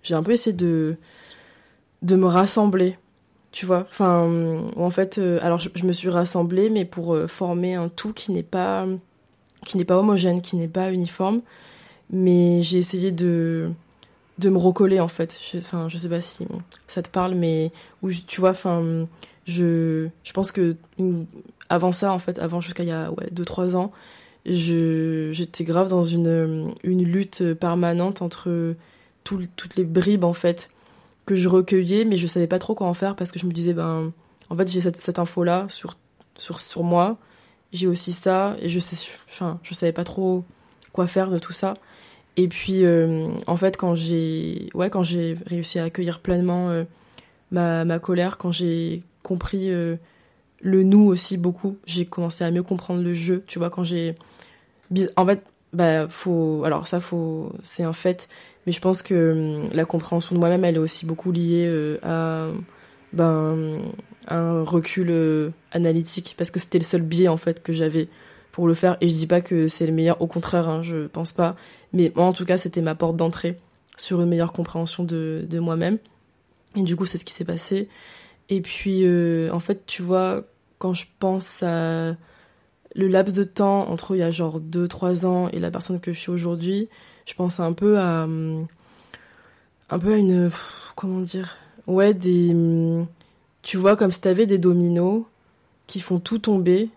j'ai un peu essayé de de me rassembler tu vois. Enfin en fait euh, alors je, je me suis rassemblée mais pour euh, former un tout qui n'est pas qui n'est pas homogène qui n'est pas uniforme. Mais j'ai essayé de de me recoller en fait. Enfin, je, sais pas si ça te parle, mais où tu vois, enfin, je je pense que avant ça, en fait, avant jusqu'à il y a ouais, 2-3 ans, j'étais grave dans une, une lutte permanente entre toutes les bribes, en fait, que je recueillais, mais je savais pas trop quoi en faire parce que je me disais, ben, en fait, j'ai cette, cette info-là sur, sur, sur moi, j'ai aussi ça, et je sais, je savais pas trop quoi faire de tout ça. Et puis, euh, en fait, quand j'ai ouais, quand j'ai réussi à accueillir pleinement euh, ma, ma colère, quand j'ai compris euh, le nous aussi beaucoup. J'ai commencé à mieux comprendre le jeu, tu vois, quand j'ai... En fait, bah, faut... Alors ça, faut... c'est un fait, mais je pense que hum, la compréhension de moi-même, elle est aussi beaucoup liée euh, à ben, un recul euh, analytique, parce que c'était le seul biais, en fait, que j'avais pour le faire. Et je dis pas que c'est le meilleur, au contraire, hein, je pense pas. Mais moi, en tout cas, c'était ma porte d'entrée sur une meilleure compréhension de, de moi-même. Et du coup, c'est ce qui s'est passé. Et puis, euh, en fait, tu vois, quand je pense à le laps de temps entre il y a genre 2-3 ans et la personne que je suis aujourd'hui, je pense un peu à. Un peu à une. Comment dire Ouais, des. Tu vois, comme si t'avais des dominos qui font tout tomber,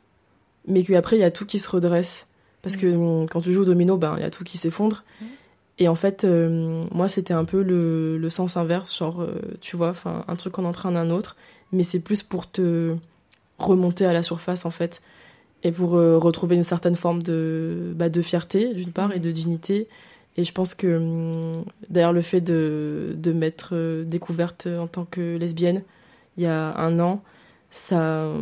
mais qu'après, il y a tout qui se redresse. Parce que mm. quand tu joues au domino, ben, il y a tout qui s'effondre. Et en fait, euh, moi, c'était un peu le, le, sens inverse, genre, euh, tu vois, un truc en entraîne un autre, mais c'est plus pour te remonter à la surface, en fait, et pour euh, retrouver une certaine forme de, bah, de fierté, d'une part, et de dignité. Et je pense que, hum, d'ailleurs, le fait de, de m'être découverte en tant que lesbienne il y a un an, ça,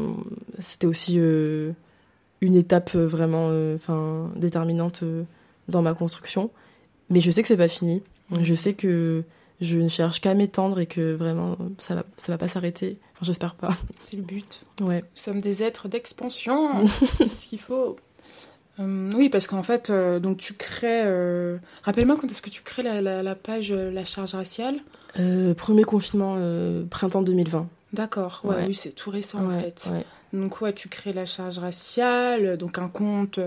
c'était aussi une étape vraiment enfin déterminante dans ma construction. Mais je sais que c'est pas fini. Je sais que je ne cherche qu'à m'étendre et que vraiment ça va, ça va pas s'arrêter. Enfin, j'espère pas. C'est le but. Ouais. Nous sommes des êtres d'expansion. ce qu'il faut. Euh, oui, parce qu'en fait, euh, donc tu crées. Euh, rappelle-moi quand est-ce que tu crées la, la, page La charge raciale? Premier confinement, printemps 2020. D'accord, ouais, oui, c'est tout récent en fait. Donc, ouais, tu crées la charge raciale, donc un compte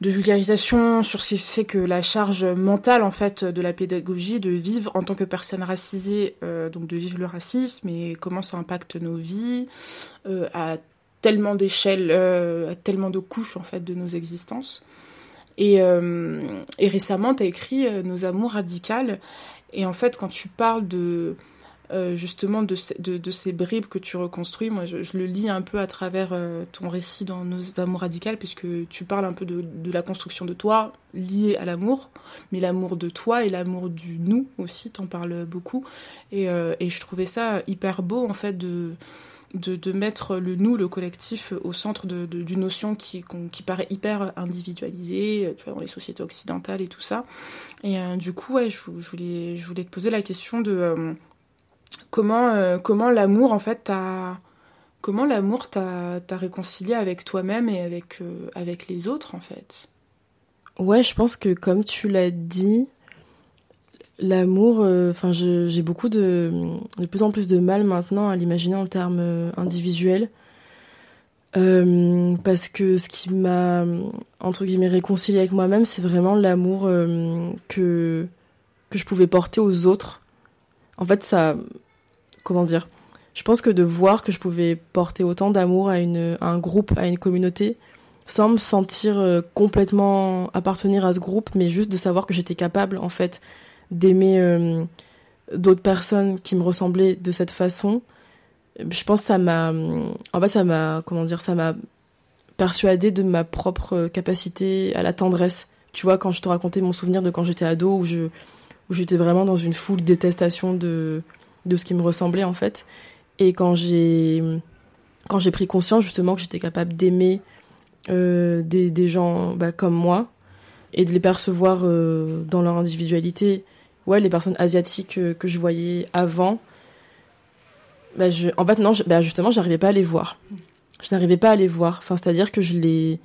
de vulgarisation sur ce que c'est que la charge mentale en fait de la pédagogie, de vivre en tant que personne racisée, euh, donc de vivre le racisme et comment ça impacte nos vies euh, à tellement d'échelles, euh, à tellement de couches en fait de nos existences. Et, et récemment, tu as écrit Nos amours radicales. Et en fait, quand tu parles de euh, justement de, ces bribes que tu reconstruis. Moi, je, le lis un peu à travers euh, ton récit dans Nos Amours Radicales, puisque tu parles un peu de, la construction de toi liée à l'amour, mais l'amour de toi et l'amour du nous aussi, t'en parles beaucoup. Et, euh, et, je trouvais ça hyper beau, en fait, de, de, de mettre le nous, le collectif, au centre d'une notion qui, qui paraît hyper individualisée, tu vois, dans les sociétés occidentales et tout ça. Et du coup, ouais, je, voulais, je voulais te poser la question de comment, euh, comment l'amour, en fait, t'a. Comment l'amour t'a réconcilié avec toi-même et avec, euh, avec les autres, en fait? Ouais, je pense que comme tu l'as dit, l'amour, euh, enfin, j'ai beaucoup de, plus en plus de mal maintenant à l'imaginer en termes individuels. parce que ce qui m'a, entre guillemets, réconcilié avec moi-même, c'est vraiment l'amour que, je pouvais porter aux autres. En fait, ça, comment dire Je pense que de voir que je pouvais porter autant d'amour à, une, un groupe, à une communauté, sans me sentir euh, complètement appartenir à ce groupe, mais juste de savoir que j'étais capable, en fait, d'aimer euh, d'autres personnes qui me ressemblaient de cette façon. Je pense que ça m'a, en fait, ça m'a, comment dire, ça m'a persuadé de ma propre capacité à la tendresse. Tu vois, quand je te racontais mon souvenir de quand j'étais ado, où je, où j'étais vraiment dans une foule détestation de, de ce qui me ressemblait en fait. Et quand j'ai quand j'ai pris conscience justement que j'étais capable d'aimer euh, des, des, gens bah, comme moi et de les percevoir euh, dans leur individualité, ouais, les personnes asiatiques euh, que je voyais avant, bah, je, en fait non, je, bah, justement, j'arrivais pas à les voir. Je n'arrivais pas à les voir. Enfin, c'est-à-dire que je les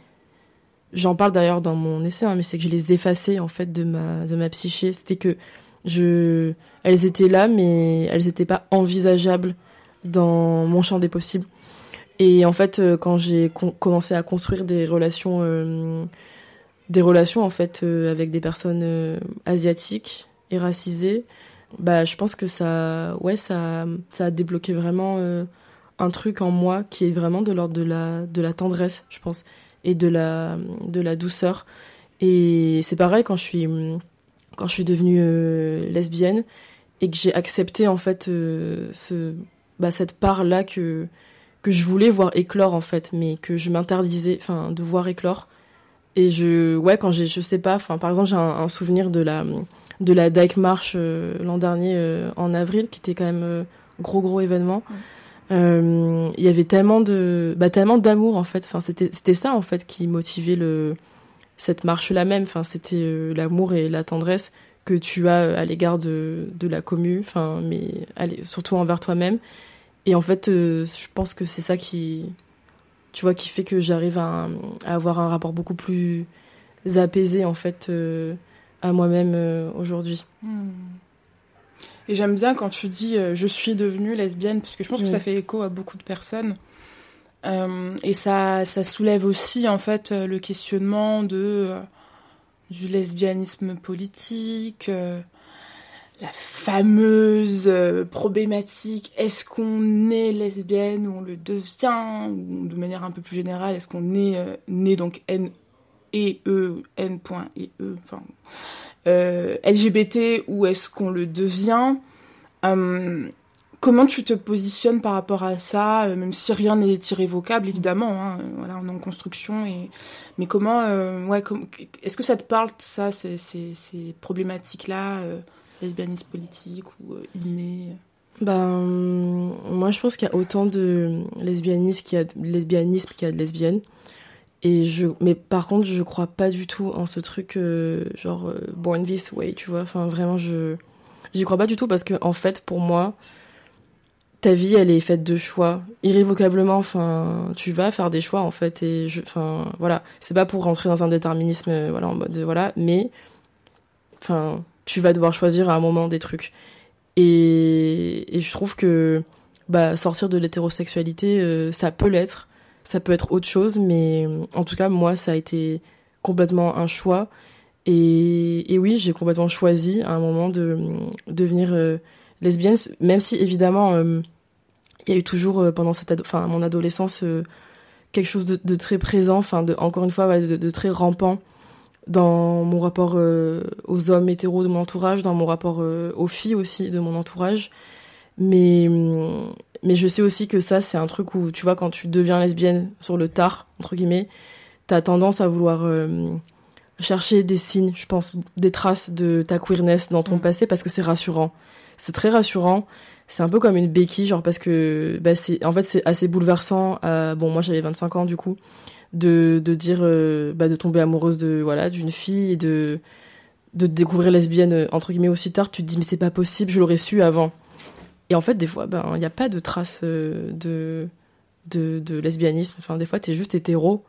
J'en parle d'ailleurs dans mon essai, hein, mais c'est que je les effaçais en fait de ma de ma psyché. C'était que je, elles étaient là, mais elles n'étaient pas envisageables dans mon champ des possibles. Et en fait, euh, quand j'ai commencé à construire des relations euh, des relations en fait avec des personnes asiatiques et bah je pense que ça, ouais, ça, ça a débloqué vraiment un truc en moi qui est vraiment de l'ordre de la, de la tendresse, je pense, et de la, de la douceur. Et c'est pareil quand je suis, quand je suis devenue euh, lesbienne et que j'ai accepté en fait euh, ce, bah, cette part là que que je voulais voir éclore en fait, mais que je m'interdisais, enfin, de voir éclore. Et je, ouais, quand j'ai, je sais pas, par exemple, j'ai un, souvenir de la de la Dyke March euh, l'an dernier en avril, qui était quand même gros gros événement. Il y avait tellement de, bah, tellement d'amour en fait. Enfin, c'était c'était ça en fait qui motivait le cette marche-là même. Enfin, c'était euh, l'amour et la tendresse que tu as euh, à l'égard de, de la commu, enfin, mais allez, surtout envers toi-même. Et en fait, euh, je pense que c'est ça qui, tu vois, qui fait que j'arrive à, avoir un rapport beaucoup plus apaisé en fait à moi-même aujourd'hui. Hmm. Et j'aime bien quand tu dis je suis devenue lesbienne, parce que je pense que ça fait écho à beaucoup de personnes. Euh, et ça, ça soulève aussi en fait euh, le questionnement de euh, du lesbianisme politique, la fameuse problématique est-ce qu'on est lesbienne ou on le devient ou de manière un peu plus générale est-ce qu'on est né donc N E E N.E E enfin LGBT ou est-ce qu'on le devient? Comment tu te positionnes par rapport à ça, euh, même si rien n'est irrévocable, évidemment. Hein, voilà, on est en construction. Et... Mais comment, euh, ouais, est-ce que ça te parle, ça, ces, ces, ces problématiques-là, euh, lesbianisme politique ou inné? Ben, moi, je pense qu'il y a autant de lesbianisme qu'il a de lesbianisme qu'il y a de lesbiennes. Mais par contre, je crois pas du tout en ce truc genre born this way, tu vois. Enfin, vraiment, je j'y crois pas du tout parce que en fait, pour moi, ta vie, elle est faite de choix. Irrévocablement, enfin, tu vas faire des choix, en fait. Et je, enfin, voilà. C'est pas pour rentrer dans un déterminisme, euh, voilà, en mode, voilà. Mais, enfin, tu vas devoir choisir à un moment des trucs. Et, et je trouve que, bah, sortir de l'hétérosexualité, euh, ça peut l'être. Ça peut être autre chose, mais en tout cas, moi, ça a été complètement un choix. Et, oui, j'ai complètement choisi à un moment de, devenir euh, lesbienne, même si évidemment il y a eu toujours euh, pendant cette mon adolescence euh, quelque chose de, très présent de encore une fois de, très rampant dans mon rapport euh, aux hommes hétéros de mon entourage dans mon rapport aux filles aussi de mon entourage mais mais je sais aussi que ça c'est un truc où tu vois quand tu deviens lesbienne sur le tard entre guillemets t'as tendance à vouloir chercher des signes je pense des traces de ta queerness dans ton mm. passé parce que c'est rassurant c'est très rassurant c'est un peu comme une béquille, genre parce que bah, c'est en fait c'est assez bouleversant. Euh, bon, moi j'avais 25 ans du coup, de, de dire euh, bah, de tomber amoureuse de voilà d'une fille et de de découvrir lesbienne euh, entre guillemets aussi tard. Tu te dis mais c'est pas possible, je l'aurais su avant. Et en fait des fois ben il n'y a pas de traces de, de de lesbianisme. Enfin des fois t'es juste hétéro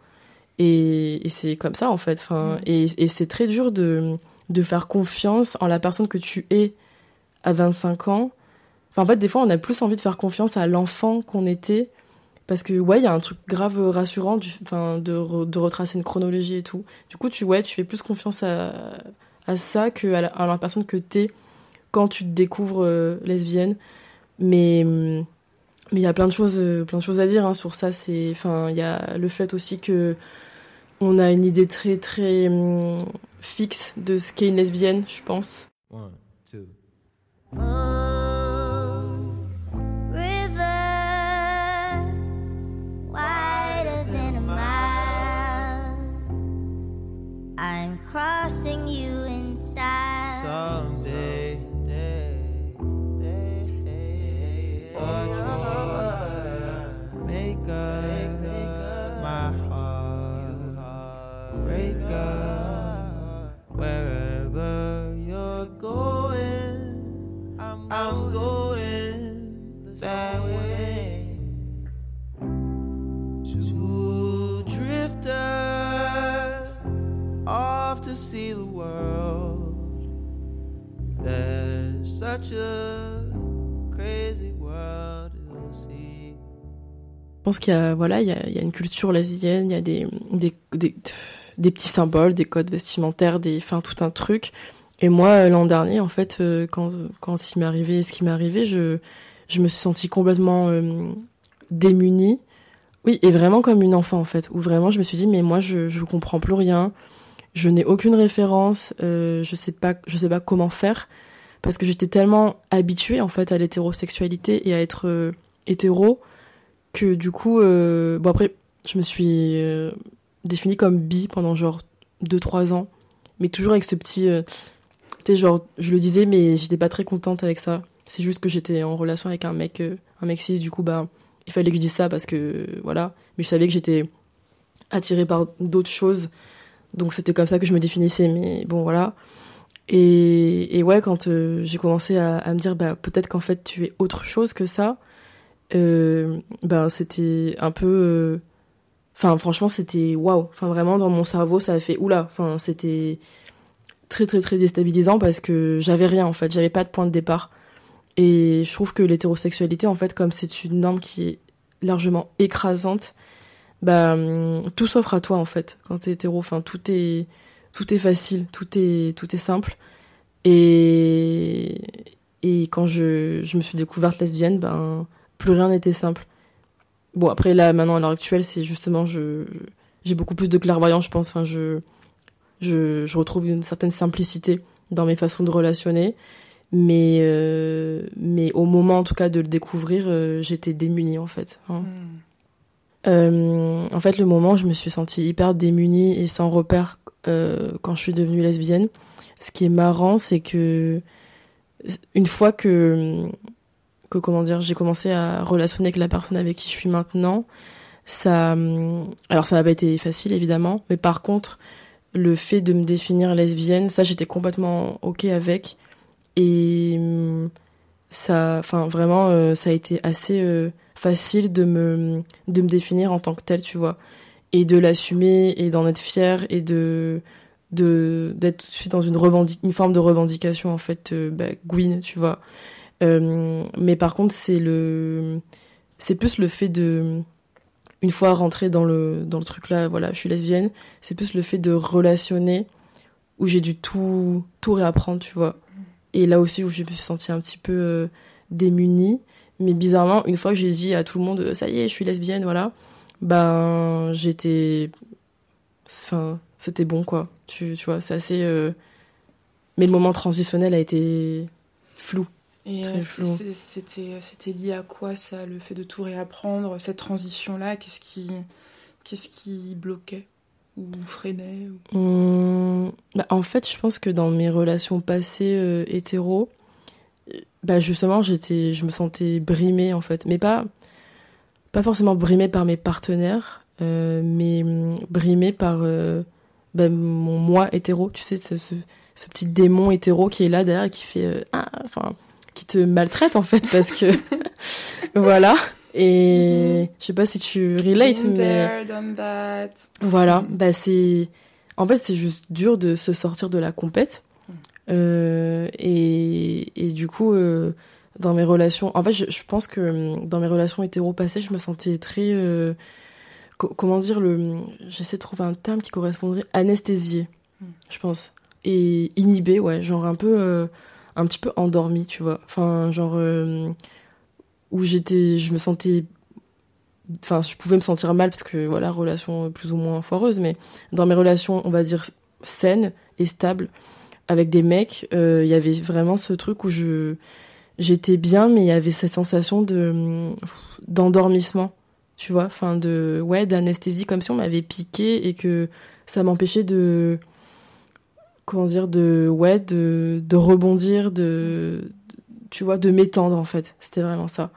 et, et c'est comme ça en fait. Enfin mm. et, et c'est très dur de de faire confiance en la personne que tu es à 25 ans en fait, des fois, on a plus envie de faire confiance à l'enfant qu'on était. Parce que, ouais, il y a un truc grave rassurant du, de, de, retracer une chronologie et tout. Du coup, tu, ouais, tu fais plus confiance à, à ça que à la, personne que t'es quand tu te découvres euh, lesbienne. Mais mais il y a plein de choses, plein de choses à dire hein, sur ça. C'est, enfin, il y a le fait aussi que on a une idée très très hum, fixe de ce qu'est une lesbienne, je pense. One, two. I'm crossing you Je pense qu'il y a voilà, il y a, une culture lasienne, il y a des, des, des petits symboles, des codes vestimentaires, des, enfin tout un truc. Et moi, euh, l'an dernier, en fait, euh, quand, quand il m'est arrivé ce qui m'est arrivé, je, je me suis sentie complètement euh, démunie. Oui, et vraiment comme une enfant, en fait. Où vraiment, je me suis dit, mais moi, je, je comprends plus rien. Je n'ai aucune référence. Euh, je sais pas, je sais pas comment faire. Parce que j'étais tellement habituée, en fait, à l'hétérosexualité et à être euh, hétéro que du coup, euh, bon après, je me suis euh, définie comme bi pendant genre 2-3 ans. Mais toujours avec ce petit... tu sais, genre, je le disais, mais j'étais pas très contente avec ça. C'est juste que j'étais en relation avec un mec, un mec cis, du coup, bah, il fallait que je dise ça parce que, voilà. Mais je savais que j'étais attirée par d'autres choses. Donc c'était comme ça que je me définissais, mais bon, voilà. Et, ouais, quand euh, j'ai commencé à, me dire, bah, peut-être qu'en fait, tu es autre chose que ça, euh, ben, c'était un peu. euh, Enfin, franchement, c'était waouh. Enfin, vraiment, dans mon cerveau, ça a fait oula. Enfin, c'était très, très, très déstabilisant parce que j'avais rien, en fait. J'avais pas de point de départ. Et je trouve que l'hétérosexualité, en fait, comme c'est une norme qui est largement écrasante, bah, tout s'offre à toi, en fait, quand t'es hétéro. Enfin, tout est, tout est facile, tout est, tout est simple. Et, et quand je, je me suis découverte lesbienne, ben, plus rien n'était simple. Bon, après, là, maintenant, à l'heure actuelle, c'est justement, je, j'ai beaucoup plus de clairvoyance, je pense. Enfin, je, je, je retrouve une certaine simplicité dans mes façons de relationner. Mais, euh, mais au moment, en tout cas, de le découvrir, euh, j'étais démunie, en fait. hein. Hmm. Euh, en fait, le moment où je me suis sentie hyper démunie et sans repère quand je suis devenue lesbienne, ce qui est marrant, c'est que une fois que, que comment dire, j'ai commencé à relationner avec la personne avec qui je suis maintenant, ça, alors ça n'a pas été facile évidemment, mais par contre, le fait de me définir lesbienne, ça j'étais complètement ok avec. Et ça, enfin vraiment, euh, ça a été assez euh, facile de me de me définir en tant que telle, tu vois, et de l'assumer et d'en être fière et de de d'être tout de suite dans une une forme de revendication en fait euh, bah, Gwyn, tu vois. Euh, mais par contre, c'est le c'est plus le fait de une fois rentrée dans le dans le truc là, voilà, je suis lesbienne, c'est plus le fait de relationner où j'ai dû tout tout réapprendre, tu vois. Et là aussi où je me suis sentie un petit peu euh, démunie. Mais bizarrement, une fois que j'ai dit à tout le monde, euh, ça y est, je suis lesbienne, voilà, ben j'étais. Enfin, c'était bon, quoi. Tu, tu vois, c'est assez. euh, Mais le moment transitionnel a été flou. Et euh, c'était c'était lié à quoi ça, le fait de tout réapprendre, cette transition-là Qu'est-ce qui, qu'est-ce qui bloquait ou freinait ou- Hum, bah, en fait, je pense que dans mes relations passées euh, hétéro, euh, bah justement, j'étais, je me sentais brimée en fait, mais pas, pas forcément brimée par mes partenaires, euh, mais brimée par euh, bah, mon moi hétéro. Tu sais, ce, ce petit démon hétéro qui est là derrière et qui fait, euh, ah, enfin, qui te maltraite en fait parce que voilà. Et je sais pas si tu relates, Been mais there, done that. voilà, Mhm. bah c'est. En fait, c'est juste dur de se sortir de la compète. Euh, et, et du coup, euh, dans mes relations. En fait, je, je pense que hum, dans mes relations hétéro passées, je me sentais très. euh, co- comment dire le. J'essaie de trouver un terme qui correspondrait. Anesthésiée, Mhm. je pense. Et inhibée, ouais, genre un peu. euh, un petit peu endormie, tu vois. Enfin, genre. euh, où j'étais. Je me sentais enfin je pouvais me sentir mal parce que voilà relation plus ou moins foireuse mais dans mes relations on va dire saines et stables avec des mecs euh, il y avait vraiment ce truc où je j'étais bien mais il y avait cette sensation de d'endormissement tu vois enfin de ouais d'anesthésie comme si on m'avait piqué et que ça m'empêchait de comment dire de ouais de de rebondir de tu vois de m'étendre en fait c'était vraiment ça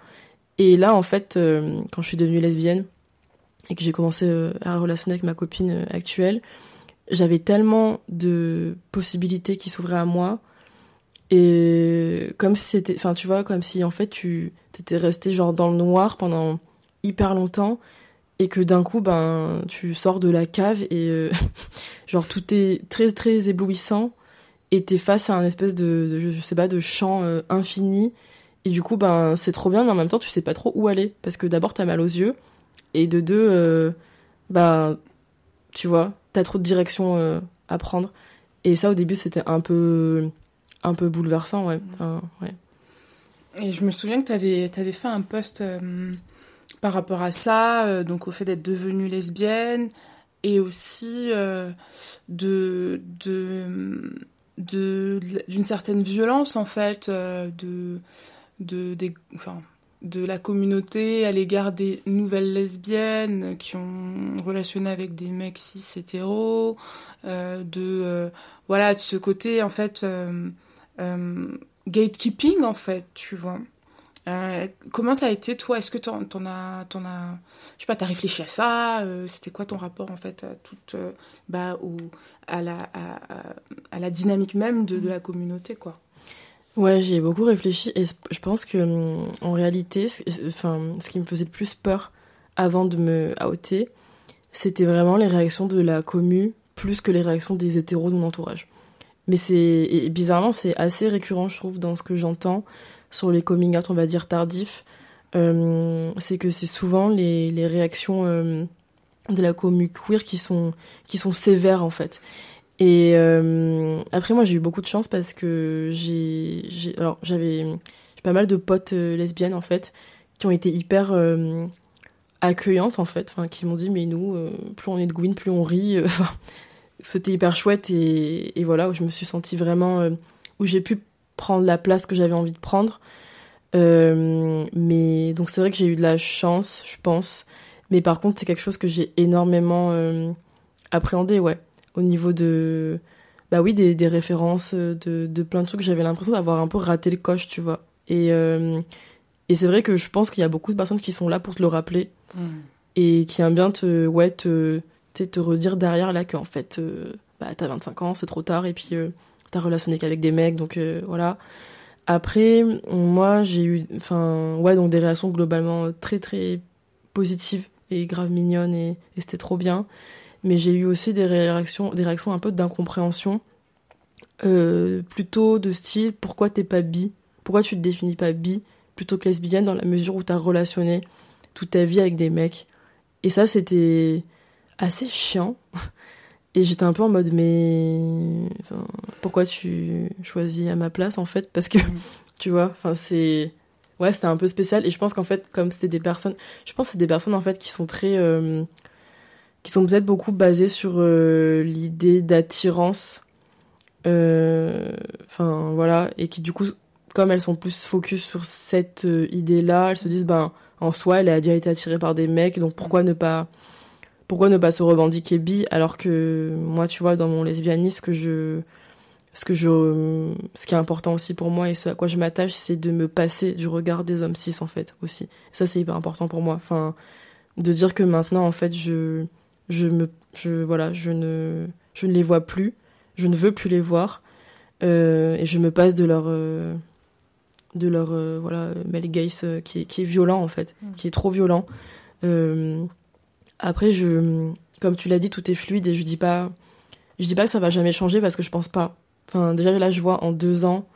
et là, en fait, euh, quand je suis devenue lesbienne et que j'ai commencé euh, à relationner avec ma copine euh, actuelle, j'avais tellement de possibilités qui s'ouvraient à moi. Et comme si c'était. Enfin, tu vois, comme si en fait tu t'étais resté genre dans le noir pendant hyper longtemps et que d'un coup, ben, tu sors de la cave et euh, genre tout est très très éblouissant et t'es face à un espèce de, de- je sais pas, de champ euh, infini et du coup, ben, c'est trop bien, mais en même temps, tu sais pas trop où aller. Parce que d'abord, t'as mal aux yeux. Et de deux, euh, ben, tu vois. T'as trop de directions euh, à prendre. Et ça, au début, c'était un peu, un peu bouleversant, ouais. Enfin, ouais. Et je me souviens que tu avais, fait un post euh, par rapport à ça, euh, donc au fait d'être devenue lesbienne, et aussi euh, de, de, de, d'une certaine violence, en fait, de, de, des, enfin, de la communauté à l'égard des nouvelles lesbiennes qui ont relationné avec des mecs cis hétéros, de, voilà, de ce côté, en fait gatekeeping en fait, tu vois. Euh, comment ça a été toi? Est-ce que t'en, t'en as, t'en as, je sais pas, t'as réfléchi à ça? Euh, C'était quoi ton rapport en fait à toute, euh, bah, ou à la, à, la dynamique même de, la communauté quoi? Ouais, j'y ai beaucoup réfléchi et je pense que hum, en réalité, enfin, ce qui me faisait le plus peur avant de me outer, c'était vraiment les réactions de la commu plus que les réactions des hétéros de mon entourage. Mais c'est bizarrement, c'est assez récurrent, je trouve, dans ce que j'entends sur les coming out, on va dire tardifs. Euh, c'est que c'est souvent les, les réactions euh, de la commu queer qui sont, qui sont sévères, en fait. Et euh, après, moi, j'ai eu beaucoup de chance parce que j'ai. J'avais pas mal de potes lesbiennes, en fait, qui ont été hyper accueillantes, en fait, qui m'ont dit, mais nous, plus on est de Gwyn, plus on rit. C'était hyper chouette et, voilà où je me suis sentie vraiment euh, où j'ai pu prendre la place que j'avais envie de prendre. Euh, mais donc c'est vrai que j'ai eu de la chance je pense. Mais par contre c'est quelque chose que j'ai énormément euh, appréhendé ouais. Au niveau de bah oui des, des références de, de, plein de trucs j'avais l'impression d'avoir un peu raté le coche tu vois. Et et c'est vrai que je pense qu'il y a beaucoup de personnes qui sont là pour te le rappeler. Mmh. et qui aiment bien te ouais te te redire derrière là qu'en fait, euh, bah, t'as 25 ans, c'est trop tard, et puis euh, t'as relationné qu'avec des mecs, donc euh, voilà. Après, moi, j'ai eu, enfin, ouais, donc des réactions globalement très très positives et grave mignonnes, et, c'était trop bien. Mais j'ai eu aussi des réactions, des réactions un peu d'incompréhension, plutôt de style, pourquoi t'es pas bi? Pourquoi tu te définis pas bi plutôt que lesbienne dans la mesure où t'as relationné toute ta vie avec des mecs? Et ça, c'était assez chiant. Et j'étais un peu en mode, mais pourquoi tu choisis à ma place en fait? Parce que, mm. tu vois, enfin c'est. Ouais, c'était un peu spécial. Et je pense qu'en fait, comme c'était des personnes. Je pense que c'est des personnes en fait qui sont très. Euh, qui sont peut-être beaucoup basées sur euh, l'idée d'attirance. Euh, enfin, voilà. Et qui du coup, comme elles sont plus focus sur cette idée-là, elles se disent, ben, en soi, elle a déjà été attirée par des mecs, donc pourquoi ne pas pourquoi ne pas se revendiquer bi alors que moi tu vois dans mon lesbianisme que je ce que je ce qui est important aussi pour moi et ce à quoi je m'attache c'est de me passer du regard des hommes cis en fait aussi ça c'est hyper important pour moi enfin de dire que maintenant en fait je je me je voilà je ne je ne les vois plus je ne veux plus les voir euh, et je me passe de leur euh, de leur euh, voilà male gaze qui est, qui est violent en fait mm. qui est trop violent après, je, comme tu l'as dit, tout est fluide et je dis pas, je dis pas que ça va jamais changer parce que je pense pas. Enfin, déjà là, je vois en deux ans,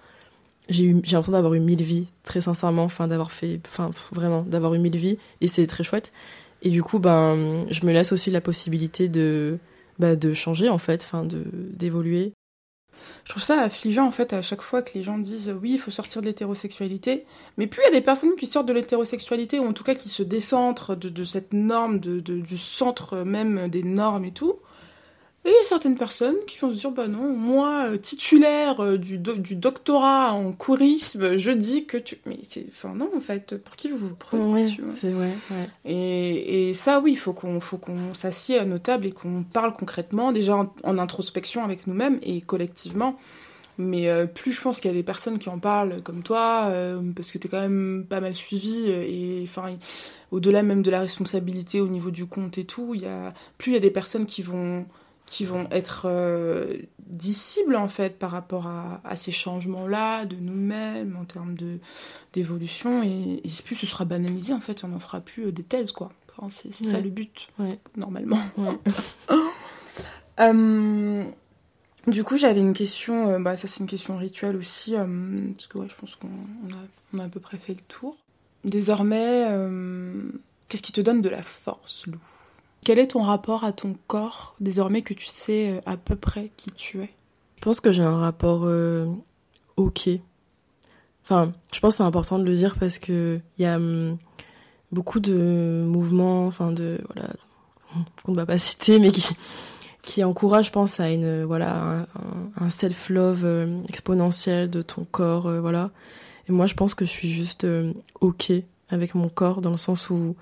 j'ai eu, j'ai l'impression d'avoir eu mille vies, très sincèrement, enfin d'avoir fait, enfin vraiment, d'avoir eu mille vies et c'est très chouette. Et du coup, ben, je me laisse aussi la possibilité de, bah, de changer en fait, enfin de d'évoluer. Je trouve ça affligeant en fait à chaque fois que les gens disent oui, il faut sortir de l'hétérosexualité. Mais plus il y a des personnes qui sortent de l'hétérosexualité, ou en tout cas qui se décentrent de, cette norme, de, du centre même des normes et tout, et il y a certaines personnes qui vont se dire, bah non, moi, euh, titulaire euh, du, du doctorat en courisme, je dis que tu... Mais enfin non, en fait, pour qui vous vous prenez C'est vrai, ouais. Et, et, ça, oui, il faut qu'on qu'on s'assied à nos tables et qu'on parle concrètement, déjà en, introspection avec nous-mêmes et collectivement. Mais euh, plus je pense qu'il y a des personnes qui en parlent comme toi, parce que t'es quand même pas mal suivi, et enfin, au-delà même de la responsabilité au niveau du compte et tout, y a, plus il y a des personnes qui vont qui vont être euh, en fait par rapport à, ces changements-là de nous-mêmes en termes de d'évolution. Et, plus ce sera banalisé en fait on n'en fera plus euh, des thèses quoi. C'est ça le but normalement. Euh, du coup j'avais une question bah ça c'est une question rituelle aussi parce que ouais, je pense qu'on a, on a à peu près fait le tour. Désormais qu'est-ce qui te donne de la force Lou? Quel est ton rapport à ton corps désormais que tu sais euh, à peu près qui tu es? Je pense que j'ai un rapport euh, ok. Enfin, je pense que c'est important de le dire parce que il y a hum, beaucoup de mouvements, enfin de voilà, qu'on ne va pas citer, mais qui qui encouragent, je pense, à une voilà un, un self-love euh, exponentiel de ton corps, voilà. Et moi, je pense que je suis juste ok avec mon corps dans le sens où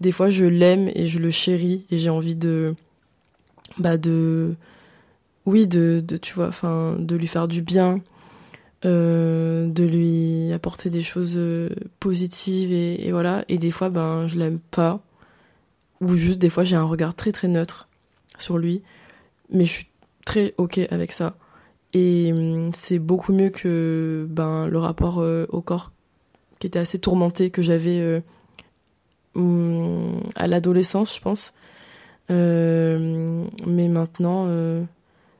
des fois je l'aime et je le chéris et j'ai envie de bah de oui de, de lui faire du bien euh, de lui apporter des choses euh, positives et, voilà. Et des fois ben je l'aime pas. Ou juste des fois j'ai un regard très très neutre sur lui. Mais je suis très ok avec ça. Et hum, c'est beaucoup mieux que ben le rapport euh, au corps qui était assez tourmenté que j'avais à l'adolescence je pense. Euh, mais maintenant euh,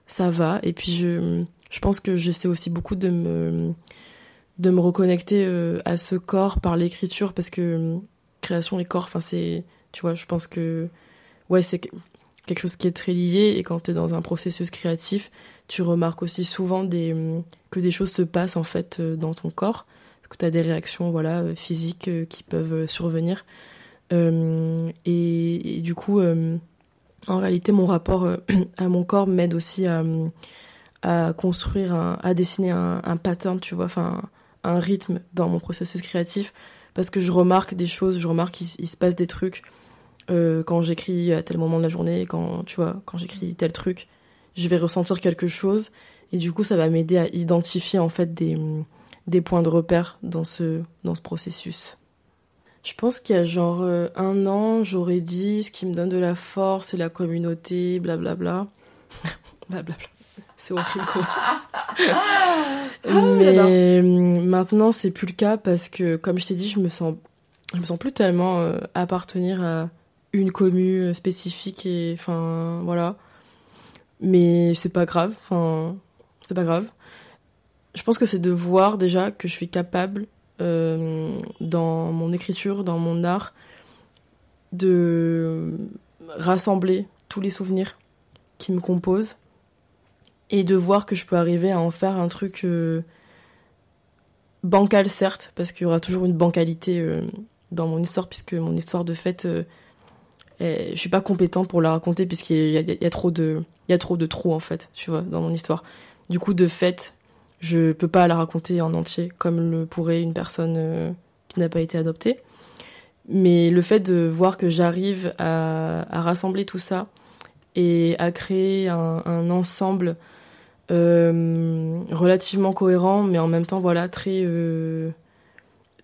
ça va. Et puis je je pense que j'essaie aussi beaucoup de me de me reconnecter euh, à ce corps par l'écriture parce que euh, création et corps enfin c'est tu vois je pense que ouais c'est que- quelque chose qui est très lié. Et quand tu es dans un processus créatif tu remarques aussi souvent hum, que des choses se passent en fait dans ton corps. Que tu as des réactions voilà physiques qui peuvent survenir Euh, et, du coup euh, en réalité mon rapport euh, à mon corps m'aide aussi à construire, à dessiner un, pattern, tu vois, enfin un rythme dans mon processus créatif, parce que je remarque des choses, je remarque qu'il se passe des trucs quand j'écris à tel moment de la journée, quand tu vois, quand j'écris tel truc, je vais ressentir quelque chose, et du coup ça va m'aider à identifier en fait des, des points de repère dans ce, dans ce processus. Je pense qu'il y a genre euh, un an, j'aurais dit ce qui me donne de la force, c'est la communauté, blablabla. blablabla. C'est horrible. quoi. Mais euh, maintenant, c'est plus le cas parce que, comme je t'ai dit, je me sens, je me sens plus tellement euh, appartenir à une commu euh, spécifique et, enfin, voilà. Mais c'est pas grave. Enfin, c'est pas grave. Je pense que c'est de voir déjà que je suis capable euh, dans mon écriture, dans mon art, de rassembler tous les souvenirs qui me composent et de voir que je peux arriver à en faire un truc euh, bancal certes parce qu'il y aura toujours une bancalité euh, dans mon histoire puisque mon histoire de fait euh, est- je suis pas compétente pour la raconter puisqu'il y a, trop de trop trous en fait tu vois dans mon histoire. Du coup de fait je peux pas la raconter en entier comme le pourrait une personne euh, qui n'a pas été adoptée mais le fait de voir que j'arrive à, rassembler tout ça et à créer un, ensemble euh, relativement cohérent, mais en même temps, voilà, très, euh,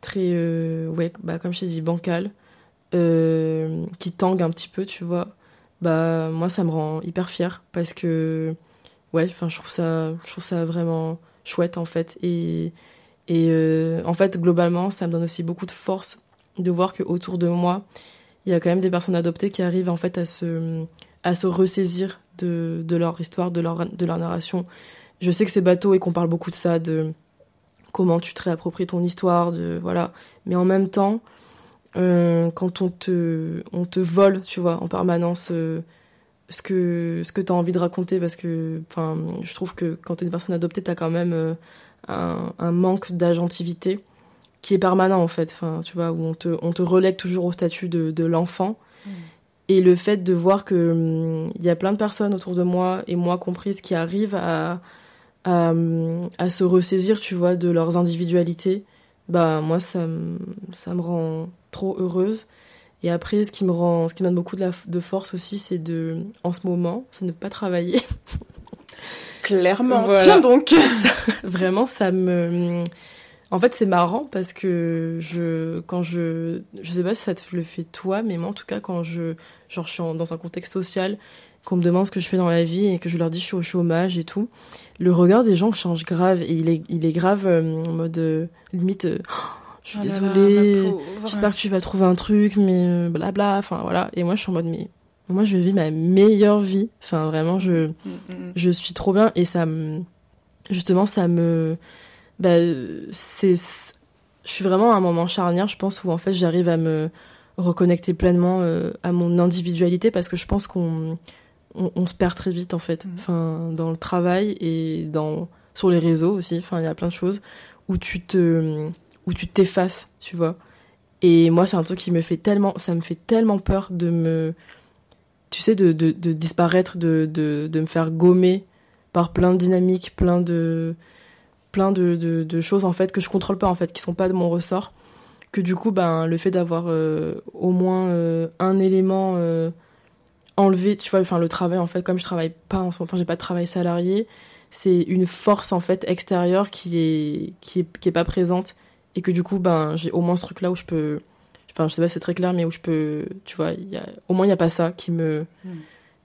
très, ouais, bah, comme je t'ai dit, bancal, qui tangue un petit peu, tu vois. Bah, moi, ça me rend hyper fière parce que, ouais, enfin, je trouve ça, je trouve ça vraiment chouette en fait. Et, et euh, en fait, globalement, ça me donne aussi beaucoup de force de voir que autour de moi, il y a quand même des personnes adoptées qui arrivent en fait à se, à se ressaisir de, de leur histoire, de leur, de leur narration. Je sais que c'est bateau et qu'on parle beaucoup de ça, de comment tu te réappropries ton histoire, de voilà. Mais en même temps, euh, quand on te, on te vole, tu vois, en permanence euh, ce que, ce que tu as envie de raconter, parce que enfin, je trouve que quand tu es une personne adoptée, tu as quand même euh, un, un manque d'agentivité qui est permanent en fait, enfin, tu vois, où on te, on te relègue toujours au statut de, de l'enfant. Et le fait de voir que hum, il y a plein de personnes autour de moi, et moi comprise, qui arrivent à, à, hum, à se ressaisir, tu vois, de leurs individualités, bah moi ça me, ça me rend trop heureuse. Et après, ce qui me rend, ce qui me donne beaucoup de, la, de force aussi, c'est de, en ce moment, c'est ne pas travailler. Clairement. Voilà. Tiens donc. Vraiment, ça me. En fait, c'est marrant parce que je, quand je, je sais pas si ça te le fait toi, mais moi en tout cas, quand je, genre, je suis en- dans un contexte social, qu'on me demande ce que je fais dans la vie et que je leur dis je suis au chômage et tout, le regard des gens change grave et il est, il est grave euh, en mode euh, limite. euh, Oh, je suis Oh désolée. J'espère que tu vas trouver un truc, mais euh, blabla. Enfin voilà. Et moi, je suis en mode mais moi, je vis ma meilleure vie. Enfin vraiment, je Mm, mm. je suis trop bien et ça me justement ça me bah, c'est je suis vraiment à un moment charnière je pense où en fait j'arrive à me reconnecter pleinement euh, à mon individualité parce que je pense qu'on on, on se perd très vite en fait, enfin dans le travail et dans sur les réseaux aussi. Enfin, il y a plein de choses où tu te où tu t'effaces, tu vois. Et moi, c'est un truc qui me fait tellement, ça me fait tellement peur de me, tu sais, de, disparaître, de, de, de me faire gommer par plein de dynamiques, plein de, plein de, de, choses en fait que je contrôle pas en fait, qui sont pas de mon ressort. Que du coup, ben, le fait d'avoir euh, au moins euh, un élément euh, enlevé, tu vois, enfin le travail en fait, comme je travaille pas en ce moment, j'ai pas de travail salarié, c'est une force en fait extérieure qui est, qui est, qui est pas présente et que du coup, ben, j'ai au moins ce truc là où je peux, enfin, je sais pas, si c'est très clair, mais où je peux, tu vois, il y a, au moins il y a pas ça qui me, Mm.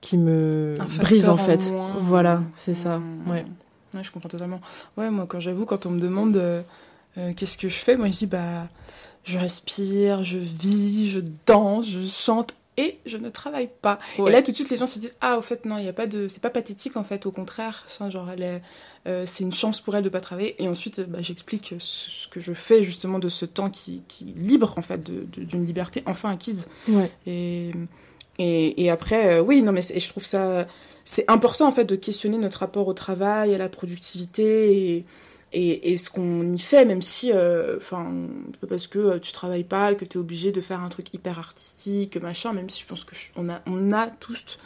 qui me Un brise en fait. moins. Voilà, c'est ça. Mm. Ouais. Ouais, je comprends totalement. Ouais, moi, quand j'avoue, quand on me demande euh, euh, qu'est-ce que je fais, moi, je dis, bah, je respire, je vis, je danse, je chante et je ne travaille pas. Ouais. Et là, tout de suite, les gens se disent, ah, au fait, non, il y a pas de, c'est pas pathétique, en fait, au contraire. Enfin, genre, elle est, euh, c'est une chance pour elle de pas travailler. Et ensuite, euh, bah, j'explique ce que je fais, justement, de ce temps qui, qui est libre, en fait, d'une liberté enfin acquise. Ouais. Et, et, et après, euh, oui, non, mais je trouve ça. C'est important, en fait, de questionner notre rapport au travail, à la productivité et, et, et ce qu'on y fait, même si. Enfin, parce que tu travailles pas que tu es obligé de faire un truc hyper artistique, machin, même si je pense qu'on a, on a tous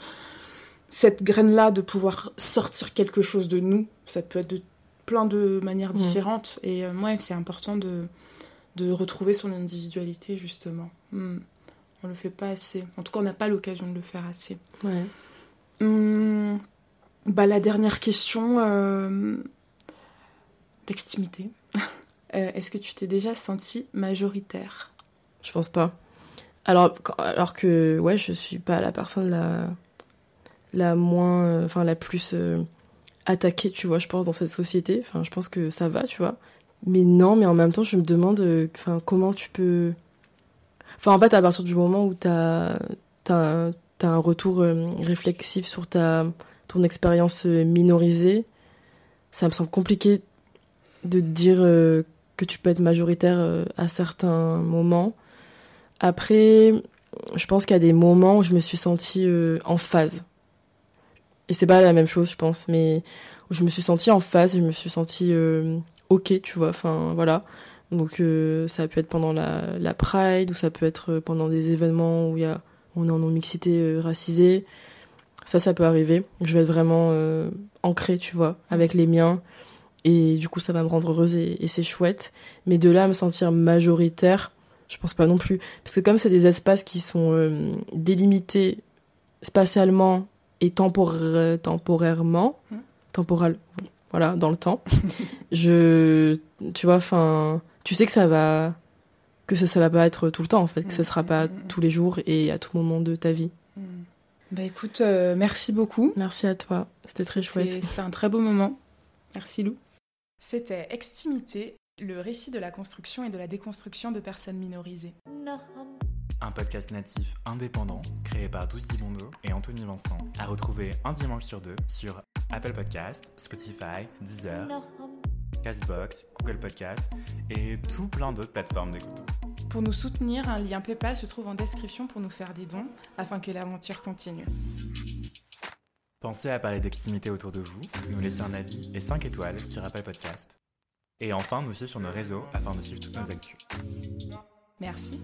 cette graine-là de pouvoir sortir quelque chose de nous. Ça peut être de plein de manières Mm. différentes. Et euh, ouais, c'est important de, de retrouver son individualité, justement. Mm. On le fait pas assez. En tout cas, on n'a pas l'occasion de le faire assez. Ouais. Hum, bah, la dernière question euh, d'extimité. Euh, Est-ce que tu t'es déjà sentie majoritaire? Je pense pas. Alors, alors que, ouais, je suis pas la personne la, la moins, euh, enfin, la plus euh, attaquée, tu vois, je pense, dans cette société. Enfin, je pense que ça va, tu vois. Mais non, mais en même temps, je me demande, euh, enfin, comment tu peux. Enfin, en fait, à partir du moment où t'as as, as un retour réflexif sur ta, ton expérience minorisée, ça me semble compliqué de dire que tu peux être majoritaire à certains moments. Après, je pense qu'il y a des moments où je me suis sentie en phase. Et c'est pas la même chose, je pense, mais je me suis sentie en phase, je me suis sentie euh, ok, tu vois, enfin voilà. Donc euh, ça peut être pendant la, la Pride, ou ça peut être pendant des événements où y a, on est en non-mixité euh, racisée. Ça, ça peut arriver. Je vais être vraiment euh, ancrée, tu vois, avec les miens. Et du coup, ça va me rendre heureuse et, et c'est chouette. Mais de là à me sentir majoritaire, je pense pas non plus. Parce que comme c'est des espaces qui sont euh, délimités spatialement et tempora- temporairement, temporal, voilà, dans le temps, je, tu vois, enfin, tu sais que ça va, que ça, ça va pas être tout le temps en fait, que ça sera mm, pas mm, mm. tous les jours et à tout moment de ta vie. Bah écoute, euh, merci beaucoup. Merci à toi, c'était très chouette. C'était un très beau moment. Merci Lou. C'était Extimité, le récit de la construction et de la déconstruction de personnes minorisées. Un podcast natif indépendant créé par Douce Dibondo et Anthony Vincent, à retrouver un dimanche sur deux sur Apple Podcast, Spotify, Deezer, Castbox, Google Podcast et tout plein d'autres plateformes d'écoute. Pour nous soutenir, un lien PayPal se trouve en description pour nous faire des dons afin que l'aventure continue. Pensez à parler d'extimité autour de vous, nous laisser un avis et 5 étoiles sur Apple Podcast. Et enfin, nous suivre sur nos réseaux afin de suivre toutes nos actus. Merci.